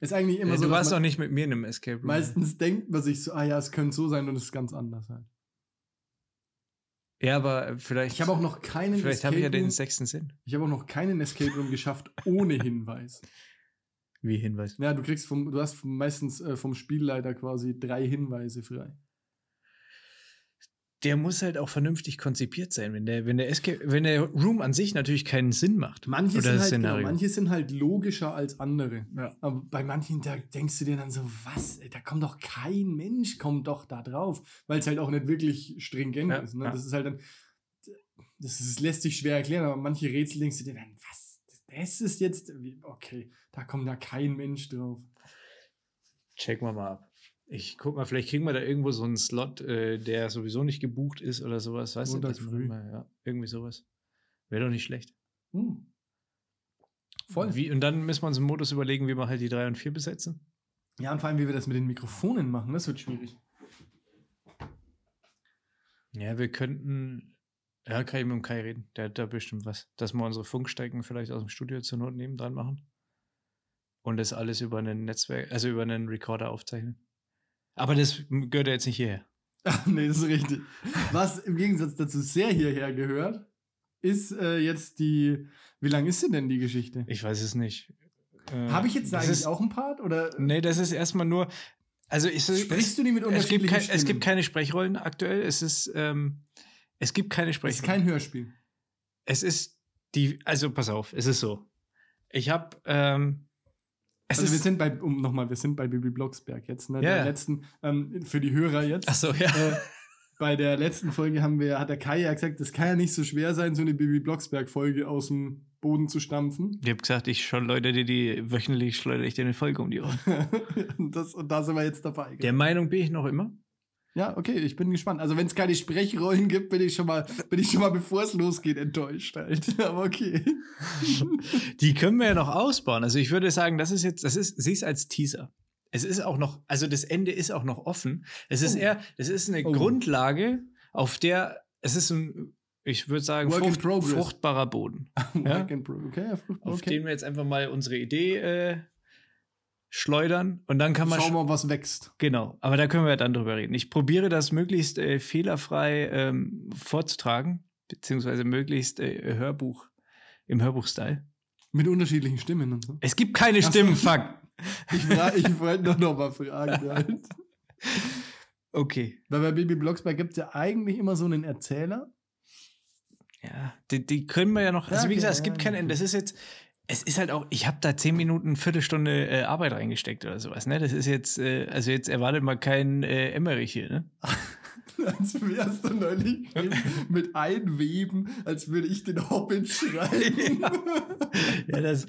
Ist eigentlich immer Äh, so, du warst noch nicht mit mir in einem Escape Room. meistens denkt man sich so, ah ja, es könnte so sein und es ist ganz anders halt. Ja, aber vielleicht. Ich habe auch noch keinen Vielleicht habe ich ja den sechsten Sinn. ich habe auch noch keinen Escape Room geschafft ohne (laughs) Hinweis. Wie Hinweis. Ja, du kriegst vom, du hast meistens äh, vom Spielleiter quasi drei Hinweise frei. Der muss halt auch vernünftig konzipiert sein. Wenn der, wenn der, Escape, wenn der Room an sich natürlich keinen Sinn macht. Manche, Oder sind das halt, genau, Szenario. manche sind halt logischer als andere. Ja. Aber bei manchen, da denkst du dir dann so, was, da kommt doch kein Mensch, kommt doch da drauf, weil es halt auch nicht wirklich stringent Ja, ist. Ne? ja. Das ist halt dann, das ist, lässt sich schwer erklären, aber manche Rätsel denkst du dir dann, was, das ist jetzt, okay, da kommt da kein Mensch drauf. Checken wir mal ab. Ich guck mal, vielleicht kriegen wir da irgendwo so einen Slot, äh, der sowieso nicht gebucht ist oder sowas. Weißt Montag du, früh. Mal, ja, irgendwie sowas. Wäre doch nicht schlecht. Hm. Voll. Wie, und dann müssen wir uns einen Modus überlegen, wie wir halt die 3 und 4 besetzen. Ja, und vor allem, wie wir das mit den Mikrofonen machen, das wird schwierig. Ja, wir könnten. Ja, kann ich mit dem Kai reden. Der hat da bestimmt was. Dass wir unsere Funkstecken vielleicht aus dem Studio zur Not neben dran machen. Und das alles über einen Netzwerk, also über einen Recorder aufzeichnen. Aber das gehört ja jetzt nicht hierher. Ach, (laughs) nee, das ist richtig. Was im Gegensatz dazu sehr hierher gehört, ist äh, jetzt die. Wie lang ist denn denn die Geschichte? Ich weiß es nicht. Äh, Habe ich jetzt da eigentlich ist, auch einen Part? Oder Nee, das ist erstmal nur. Also ich, sprichst du die mit es gibt, unterschiedlichen kein, es gibt keine Sprechrollen aktuell. Es ist, ähm, es gibt keine Es ist Sprechrollen. kein Hörspiel. es ist die, also pass auf, es ist so. Ich habe, ähm, es also wir ist, sind bei, um nochmal, wir sind bei Bibi Blocksberg jetzt, ne? Ja, Der letzten, ähm, für die Hörer jetzt. ach so, ja. Äh, bei der letzten Folge haben wir, hat der Kai ja gesagt, das kann ja nicht so schwer sein, so eine Bibi Blocksberg-Folge aus dem Boden zu stampfen. Ich habe gesagt, ich schon Leute, die die wöchentlich schleudere ich dir eine Folge um die Ohren. (laughs) das, und da sind wir jetzt dabei. Der Meinung bin ich noch immer. Ja, okay, ich bin gespannt. Also wenn es keine Sprechrollen gibt, bin ich schon mal, bin ich schon mal, bevor es losgeht, enttäuscht halt. (laughs) Aber okay. (laughs) Die können wir ja noch ausbauen. Also ich würde sagen, das ist jetzt, das ist, sie ist als Teaser. Es ist auch noch, also das Ende ist auch noch offen. Es ist Oh. eher, es ist eine Oh. Grundlage, auf der, es ist ein, ich würde sagen, frucht, fruchtbarer Boden, (laughs) pro- okay, ja, frucht- auf okay. den wir jetzt einfach mal unsere Idee äh, schleudern und dann kann man Schauen wir mal, was wächst. Genau, aber da können wir dann drüber reden. Ich probiere das möglichst äh, fehlerfrei ähm, vorzutragen, beziehungsweise möglichst äh, Hörbuch im Hörbuch-Style. Mit unterschiedlichen Stimmen und so. Es gibt keine Ach. Stimmen, fuck. (laughs) Ich, ich wollte nur noch mal fragen. Halt. Okay. Weil bei Baby Blocksberg gibt es ja eigentlich immer so einen Erzähler. Ja, die, die können wir ja noch. Also, Ja, wie gesagt, es ja, gibt kein Ende. Das ist jetzt. Es ist halt auch, ich habe da zehn Minuten, Viertelstunde äh, Arbeit reingesteckt oder sowas, ne? Das ist jetzt, äh, also jetzt erwartet mal kein äh, Emmerich hier, ne? (laughs) Als wärst du neulich mit einweben, als würde ich den Hobbit schreiben. (laughs) Ja, das.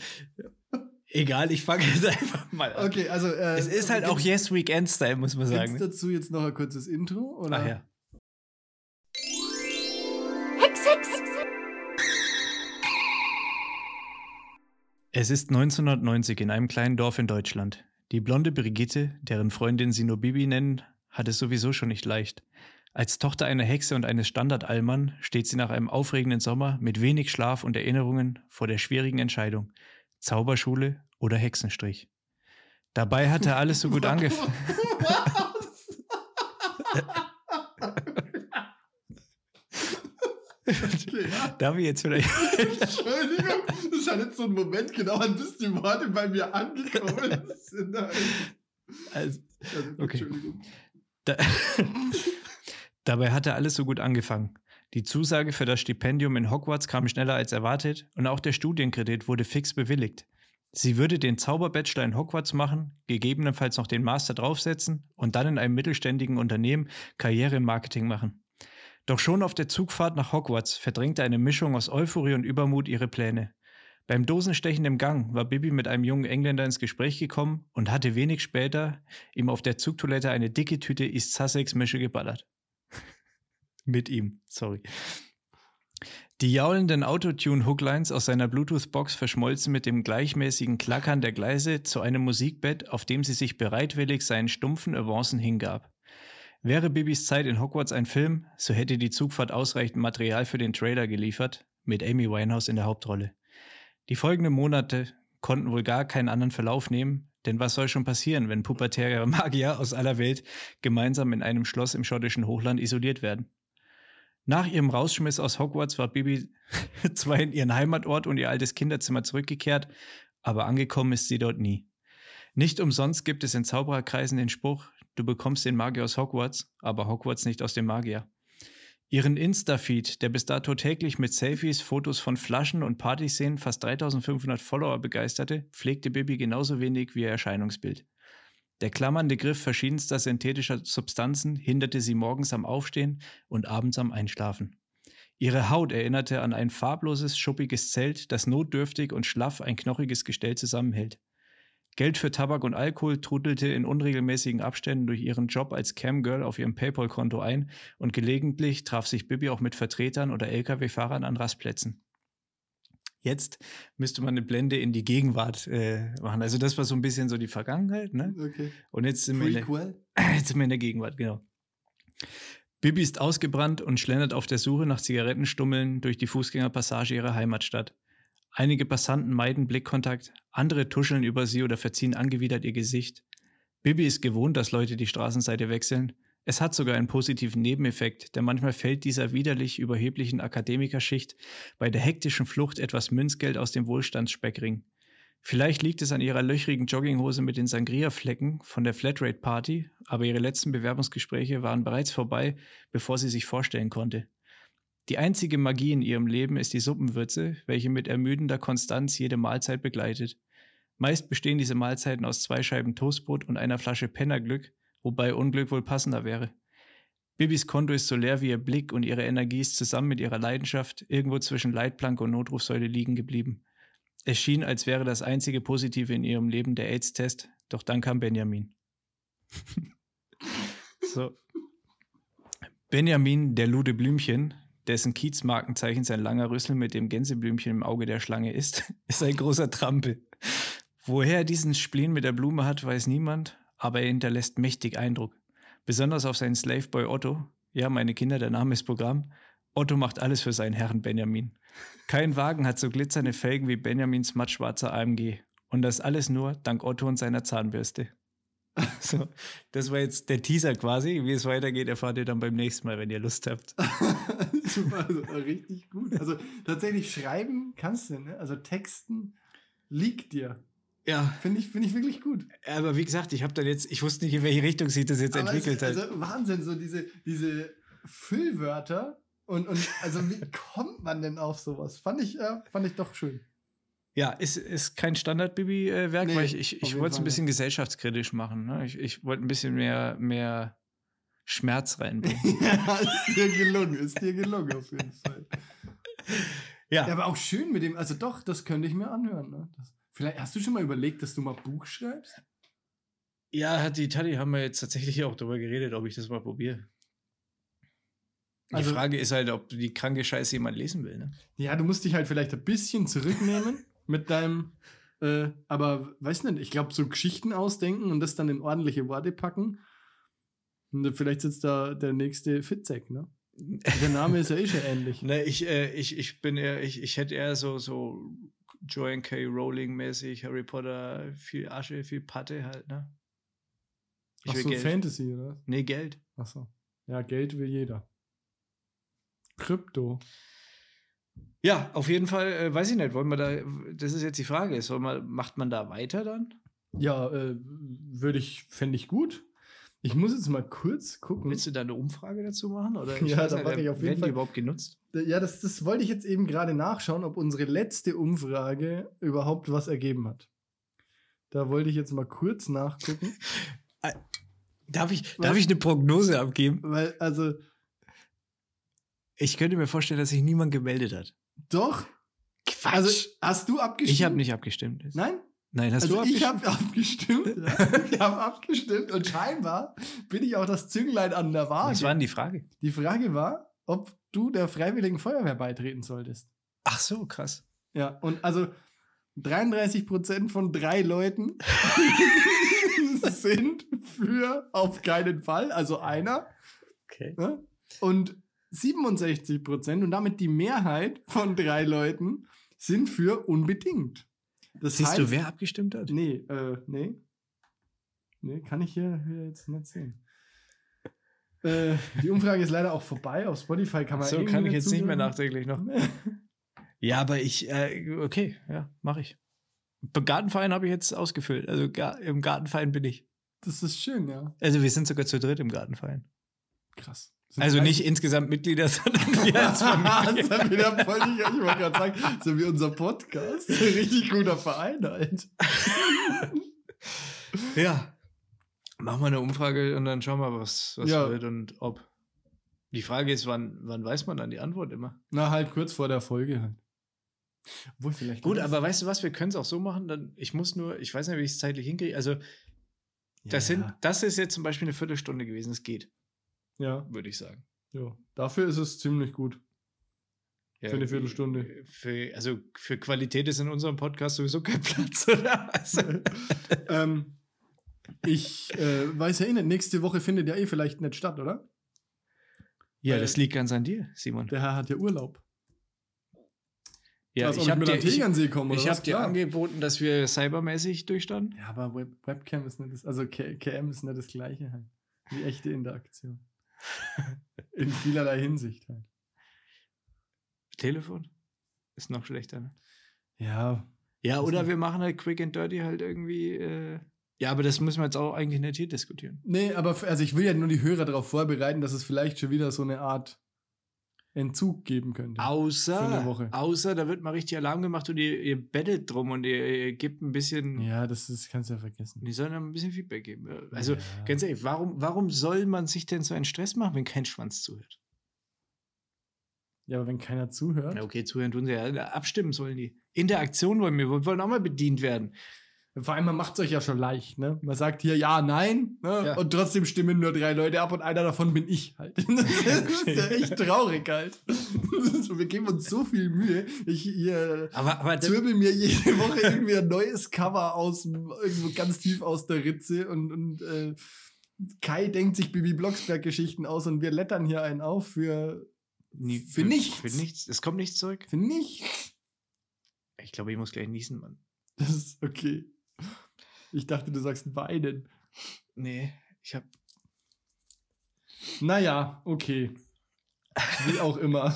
Egal, ich fange jetzt einfach mal an. Okay, also. Äh, Es ist halt auch Yes Weekend Style, muss man sagen. es Ne? dazu jetzt noch ein kurzes Intro? Oder? Ach ja. Es ist 1990 in einem kleinen Dorf in Deutschland. Die blonde Brigitte, deren Freundin sie nur Bibi nennen, hat es sowieso schon nicht leicht. Als Tochter einer Hexe und eines Standardallmann steht sie nach einem aufregenden Sommer mit wenig Schlaf und Erinnerungen vor der schwierigen Entscheidung: Zauberschule oder Hexenstrich. Dabei hatte alles so gut (laughs) angefangen. okay, ja. Darf ich jetzt vielleicht. Entschuldigung, das hat jetzt so einen Moment gedauert, bis die Worte bei mir angekommen sind. Also, okay. Entschuldigung. Da (laughs) Dabei hatte alles so gut angefangen. Die Zusage für das Stipendium in Hogwarts kam schneller als erwartet und auch der Studienkredit wurde fix bewilligt. Sie würde den Zauberbachelor in Hogwarts machen, gegebenenfalls noch den Master draufsetzen und dann in einem mittelständigen Unternehmen Karriere im Marketing machen. Doch schon auf der Zugfahrt nach Hogwarts verdrängte eine Mischung aus Euphorie und Übermut ihre Pläne. Beim Dosenstechen im Gang war Bibi mit einem jungen Engländer ins Gespräch gekommen und hatte wenig später ihm auf der Zugtoilette eine dicke Tüte East Sussex Mische geballert. (laughs) mit ihm, sorry. Die jaulenden Autotune-Hooklines aus seiner Bluetooth-Box verschmolzen mit dem gleichmäßigen Klackern der Gleise zu einem Musikbett, auf dem sie sich bereitwillig seinen stumpfen Avancen hingab. Wäre Bibis Zeit in Hogwarts ein Film, so hätte die Zugfahrt ausreichend Material für den Trailer geliefert, mit Amy Winehouse in der Hauptrolle. Die folgenden Monate konnten wohl gar keinen anderen Verlauf nehmen, denn was soll schon passieren, wenn pubertäre (laughs) Magier aus aller Welt gemeinsam in einem Schloss im schottischen Hochland isoliert werden? Nach ihrem Rausschmiss aus Hogwarts war Bibi (laughs) zwar in ihren Heimatort und ihr altes Kinderzimmer zurückgekehrt, aber angekommen ist sie dort nie. Nicht umsonst gibt es in Zaubererkreisen den Spruch, du bekommst den Magier aus Hogwarts, aber Hogwarts nicht aus dem Magier. Ihren Insta-Feed, der bis dato täglich mit Selfies, Fotos von Flaschen und Partyszenen fast 3500 Follower begeisterte, pflegte Bibi genauso wenig wie ihr Erscheinungsbild. Der klammernde Griff verschiedenster synthetischer Substanzen hinderte sie morgens am Aufstehen und abends am Einschlafen. Ihre Haut erinnerte an ein farbloses, schuppiges Zelt, das notdürftig und schlaff ein knochiges Gestell zusammenhält. Geld für Tabak und Alkohol trudelte in unregelmäßigen Abständen durch ihren Job als Camgirl auf ihrem PayPal-Konto ein und gelegentlich traf sich Bibi auch mit Vertretern oder Lkw-Fahrern an Rastplätzen. Jetzt müsste man eine Blende in die Gegenwart äh, machen. Also das war so ein bisschen so die Vergangenheit, ne? Okay. Und jetzt sind, wir in der, (clears throat) jetzt sind wir in der Gegenwart, genau. Bibi ist ausgebrannt und schlendert auf der Suche nach Zigarettenstummeln durch die Fußgängerpassage ihrer Heimatstadt. Einige Passanten meiden Blickkontakt, andere tuscheln über sie oder verziehen angewidert ihr Gesicht. Bibi ist gewohnt, dass Leute die Straßenseite wechseln. Es hat sogar einen positiven Nebeneffekt, denn manchmal fällt dieser widerlich überheblichen Akademikerschicht bei der hektischen Flucht etwas Münzgeld aus dem Wohlstandsspeckring. Vielleicht liegt es an ihrer löchrigen Jogginghose mit den Sangria-Flecken von der Flatrate-Party, aber ihre letzten Bewerbungsgespräche waren bereits vorbei, bevor sie sich vorstellen konnte. Die einzige Magie in ihrem Leben ist die Suppenwürze, welche mit ermüdender Konstanz jede Mahlzeit begleitet. Meist bestehen diese Mahlzeiten aus zwei Scheiben Toastbrot und einer Flasche Pennerglück, wobei Unglück wohl passender wäre. Bibis Konto ist so leer wie ihr Blick und ihre Energie ist zusammen mit ihrer Leidenschaft irgendwo zwischen Leitplanke und Notrufsäule liegen geblieben. Es schien, als wäre das einzige Positive in ihrem Leben der AIDS-Test, doch dann kam Benjamin. (laughs) so. Benjamin, der Lude Blümchen, dessen Kiezmarkenzeichen sein langer Rüssel mit dem Gänseblümchen im Auge der Schlange ist, (laughs) ist ein großer Trampe. Woher er diesen Spleen mit der Blume hat, weiß niemand, aber er hinterlässt mächtig Eindruck. Besonders auf seinen Slaveboy Otto. Ja, meine Kinder, der Name ist Programm. Otto macht alles für seinen Herrn Benjamin. Kein Wagen hat so glitzernde Felgen wie Benjamins mattschwarzer AMG. Und das alles nur dank Otto und seiner Zahnbürste. (laughs) So, das war jetzt der Teaser quasi. Wie es weitergeht, erfahrt ihr dann beim nächsten Mal, wenn ihr Lust habt. (laughs) Super, also richtig gut. Also tatsächlich schreiben kannst du, ne? Also Texten liegt dir. Ja. Finde ich, find ich wirklich gut. Aber wie gesagt, ich habe dann jetzt, ich wusste nicht, in welche Richtung sich das jetzt Aber entwickelt es, hat. Also Wahnsinn, so diese, diese Füllwörter. Und, und also wie (laughs) kommt man denn auf sowas? Fand ich, äh, fand ich doch schön. Ja, ist, ist kein Standard-Bibi-Werk, Nee, weil ich, ich, ich wollte es ein bisschen gesellschaftskritisch machen. Ne? Ich, ich wollte ein bisschen mehr, mehr Schmerz reinbringen. (laughs) ja, ist dir gelungen, ist dir gelungen auf jeden Fall. ja. Ja, aber auch schön mit dem, also doch, das könnte ich mir anhören. Ne? Das, vielleicht hast du schon mal überlegt, dass du mal Buch schreibst? Ja, hat die Tati haben wir jetzt tatsächlich auch darüber geredet, ob ich das mal probiere. Die Also- Frage ist halt, ob die kranke Scheiße jemand lesen will. Ne? Ja, du musst dich halt vielleicht ein bisschen zurücknehmen mit deinem, äh, aber weiß nicht, ich glaube, so Geschichten ausdenken und das dann in ordentliche Worte packen. Und vielleicht sitzt da der nächste Fitzek, ne? Der Name ist ja eh schon (laughs) ähnlich. Ne, ich, äh, ich, ich bin eher, ich, ich hätte eher so, so Joanne K. Rowling-mäßig, Harry Potter, viel Asche, viel Patte halt, ne? Ich Ach so, Geld. Fantasy, oder? Nee, Geld. Ach so. Ja, Geld will jeder. Krypto. Ja, auf jeden Fall, äh, weiß ich nicht, wollen wir da, das ist jetzt die Frage, soll man, macht man da weiter dann? Ja, äh, würde ich, fände ich gut. Ich muss jetzt mal kurz gucken. Willst du da eine Umfrage dazu machen? Oder Ja, weiß da nicht, mache ich auf jeden werden Fall. die überhaupt genutzt? Ja, das, das wollte ich jetzt eben gerade nachschauen, ob unsere letzte Umfrage überhaupt was ergeben hat. Da wollte ich jetzt mal kurz nachgucken, (laughs) Darf ich, Was? darf ich eine Prognose abgeben? weil, also, Ich könnte mir vorstellen, dass sich niemand gemeldet hat. Doch, Quatsch. also, hast du abgestimmt? ich habe nicht abgestimmt. Nein? Nein, hast also, du ich abgestimmt? habe abgestimmt. ja. (laughs) Ich habe abgestimmt und scheinbar bin ich auch das Zünglein an der Waage. Was war denn die Frage? Die Frage war, ob du der Freiwilligen Feuerwehr beitreten solltest. Ach so, krass. Ja, und also 33% von drei Leuten (laughs) sind für auf keinen Fall, also einer. Okay. Ne? Und 67% und damit die Mehrheit von drei Leuten sind für unbedingt. Das Siehst du, heißt- wer abgestimmt hat? Nee, äh, nee. Nee, kann ich hier, hier jetzt nicht sehen. Äh, die Umfrage ist leider auch vorbei. Auf Spotify kann man so kann ich jetzt nicht mehr nachträglich noch. (laughs) Ja, aber ich, äh, okay, ja, mache ich. Beim Gartenverein habe ich jetzt ausgefüllt. Also im Gartenverein bin ich. Das ist schön, ja. Also wir sind sogar zu dritt im Gartenverein. Krass. Sind Also nicht insgesamt Mitglieder, (laughs) sondern (laughs) wir als Familie. das wieder voll nicht, ich wollte gerade sagen, so wie unser Podcast. Ein (laughs) richtig guter Verein halt. ja. Machen wir eine Umfrage und dann schauen wir, was, was Ja. wird und ob. Die Frage ist, wann, wann weiß man dann die Antwort immer? Na, halt kurz vor der Folge halt. Obwohl, vielleicht. Gut, aber weißt du was, wir können es auch so machen, dann, ich muss nur, ich weiß nicht, wie ich es zeitlich hinkriege. Also, das, ja, sind, das ist jetzt zum Beispiel eine Viertelstunde gewesen. Es geht, Ja, würde ich sagen. ja. Dafür ist es ziemlich gut. Ja, Für eine Viertelstunde. Für, also für Qualität ist in unserem Podcast sowieso kein (laughs) Platz, oder? Also, (laughs) ähm, ich äh, weiß ja eh nicht, nächste Woche findet ja eh vielleicht nicht statt, oder? ja, Weil- das liegt ganz an dir, Simon. Der Herr hat ja Urlaub. Ja, Als ob ich habe dir, ich, komme, ich hab dir angeboten, dass wir cybermäßig durchstanden. Ja, aber Web Webcam ist nicht das, also K KM ist nicht das gleiche halt. Wie echte Interaktion. In vielerlei Hinsicht halt. Telefon ist noch schlechter. Ne? Ja, Ja, oder wir machen halt quick and dirty halt irgendwie. Äh, ja, aber das müssen wir jetzt auch eigentlich nicht hier diskutieren. Nee, aber also ich will ja nur die Hörer darauf vorbereiten, dass es vielleicht schon wieder so eine Art Entzug geben könnte. Außer, außer da wird mal richtig Alarm gemacht und ihr, ihr bettelt drum und ihr, ihr gebt ein bisschen, Ja, das ist, kannst du ja vergessen. die sollen ein bisschen Feedback geben. Also Ja. ganz ehrlich, warum, warum soll man sich denn so einen Stress machen, wenn kein Schwanz zuhört? Ja, aber wenn keiner zuhört. Ja, okay, zuhören tun sie ja. Abstimmen sollen die. Interaktion wollen wir, wir wollen auch mal bedient werden. Vor allem, man macht es euch ja schon leicht, ne? Man sagt hier ja, nein, ne? Ja. und trotzdem stimmen nur drei Leute ab und einer davon bin ich halt. (laughs) Das ist ja echt traurig halt. (laughs) Wir geben uns so viel Mühe. Ich hier Aber, aber zwirbel mir jede Woche irgendwie ein neues Cover aus irgendwo ganz tief aus der Ritze und, und äh, Kai denkt sich Bibi Blocksberg-Geschichten aus und wir lettern hier einen auf für, nie- für nichts. Für nichts. Es kommt nichts zurück. für nichts. Ich glaube, ich muss gleich niesen, Mann. Das ist okay. Ich dachte, du sagst weinen. Nee, ich habe Naja, okay. Wie auch immer.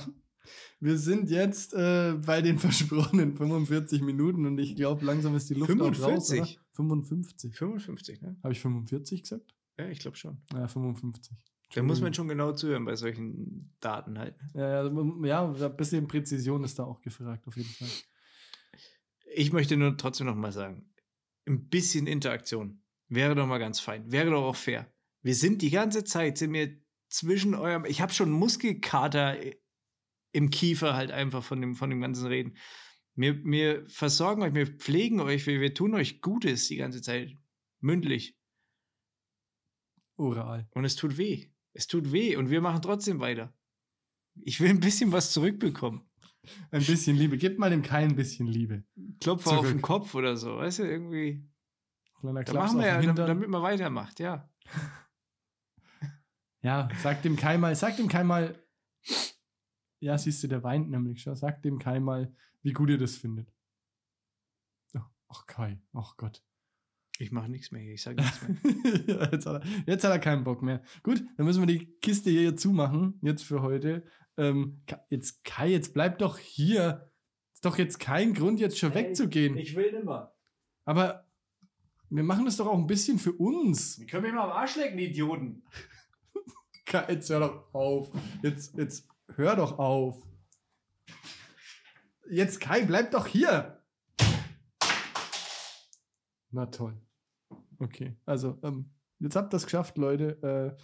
Wir sind jetzt äh, bei den versprochenen 45 Minuten und ich glaube, langsam ist die Luft auch raus. 45? Oder? 55. 55, ne? Habe ich 45 gesagt? Ja, ich glaube schon. Ja, 55. Da muss man schon genau zuhören bei solchen Daten halt. Ja, ja, ja, ein bisschen Präzision ist da auch gefragt, auf jeden Fall. Ich möchte nur trotzdem noch mal sagen, ein bisschen Interaktion wäre doch mal ganz fein. Wäre doch auch fair. Wir sind die ganze Zeit, sind wir zwischen eurem, ich habe schon Muskelkater im Kiefer halt einfach von dem, von dem ganzen Reden. Wir, wir versorgen euch, wir pflegen euch, wir, wir tun euch Gutes die ganze Zeit. Mündlich. Oral. Und es tut weh. Es tut weh und wir machen trotzdem weiter. Ich will ein bisschen was zurückbekommen. (laughs) Ein bisschen Liebe. Gib mal dem Kai ein bisschen Liebe. Klopfer Zurück. auf den Kopf oder so. Weißt du, irgendwie. Kleiner Da machen wir ja, Hintern. damit man weitermacht, ja. (laughs) Ja, sag dem Kai mal, sag dem Kai mal. Ja, siehst du, der weint nämlich schon. Sag dem Kai mal, wie gut ihr das findet. Ach, Ach, Kai. Ach Gott. Ich mache nichts mehr hier, ich sage nichts mehr. (laughs) Jetzt, hat er, jetzt hat er keinen Bock mehr. Gut, dann müssen wir die Kiste hier zumachen, jetzt für heute. Ähm, jetzt, Kai, jetzt bleib doch hier. Ist doch jetzt kein Grund, jetzt schon wegzugehen. will nimmer. Aber wir machen das doch auch ein bisschen für uns. Die können mich mal am Arsch lecken, die Idioten. (laughs) Kai, jetzt hör doch auf. Jetzt, jetzt hör doch auf. Jetzt, Kai, bleib doch hier. Na toll. Okay, also, ähm, jetzt habt ihr es geschafft, Leute. Äh,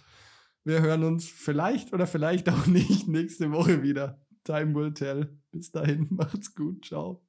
wir hören uns vielleicht oder vielleicht auch nicht (laughs) nächste Woche wieder. Time will tell. Bis dahin, (laughs) macht's gut. Ciao.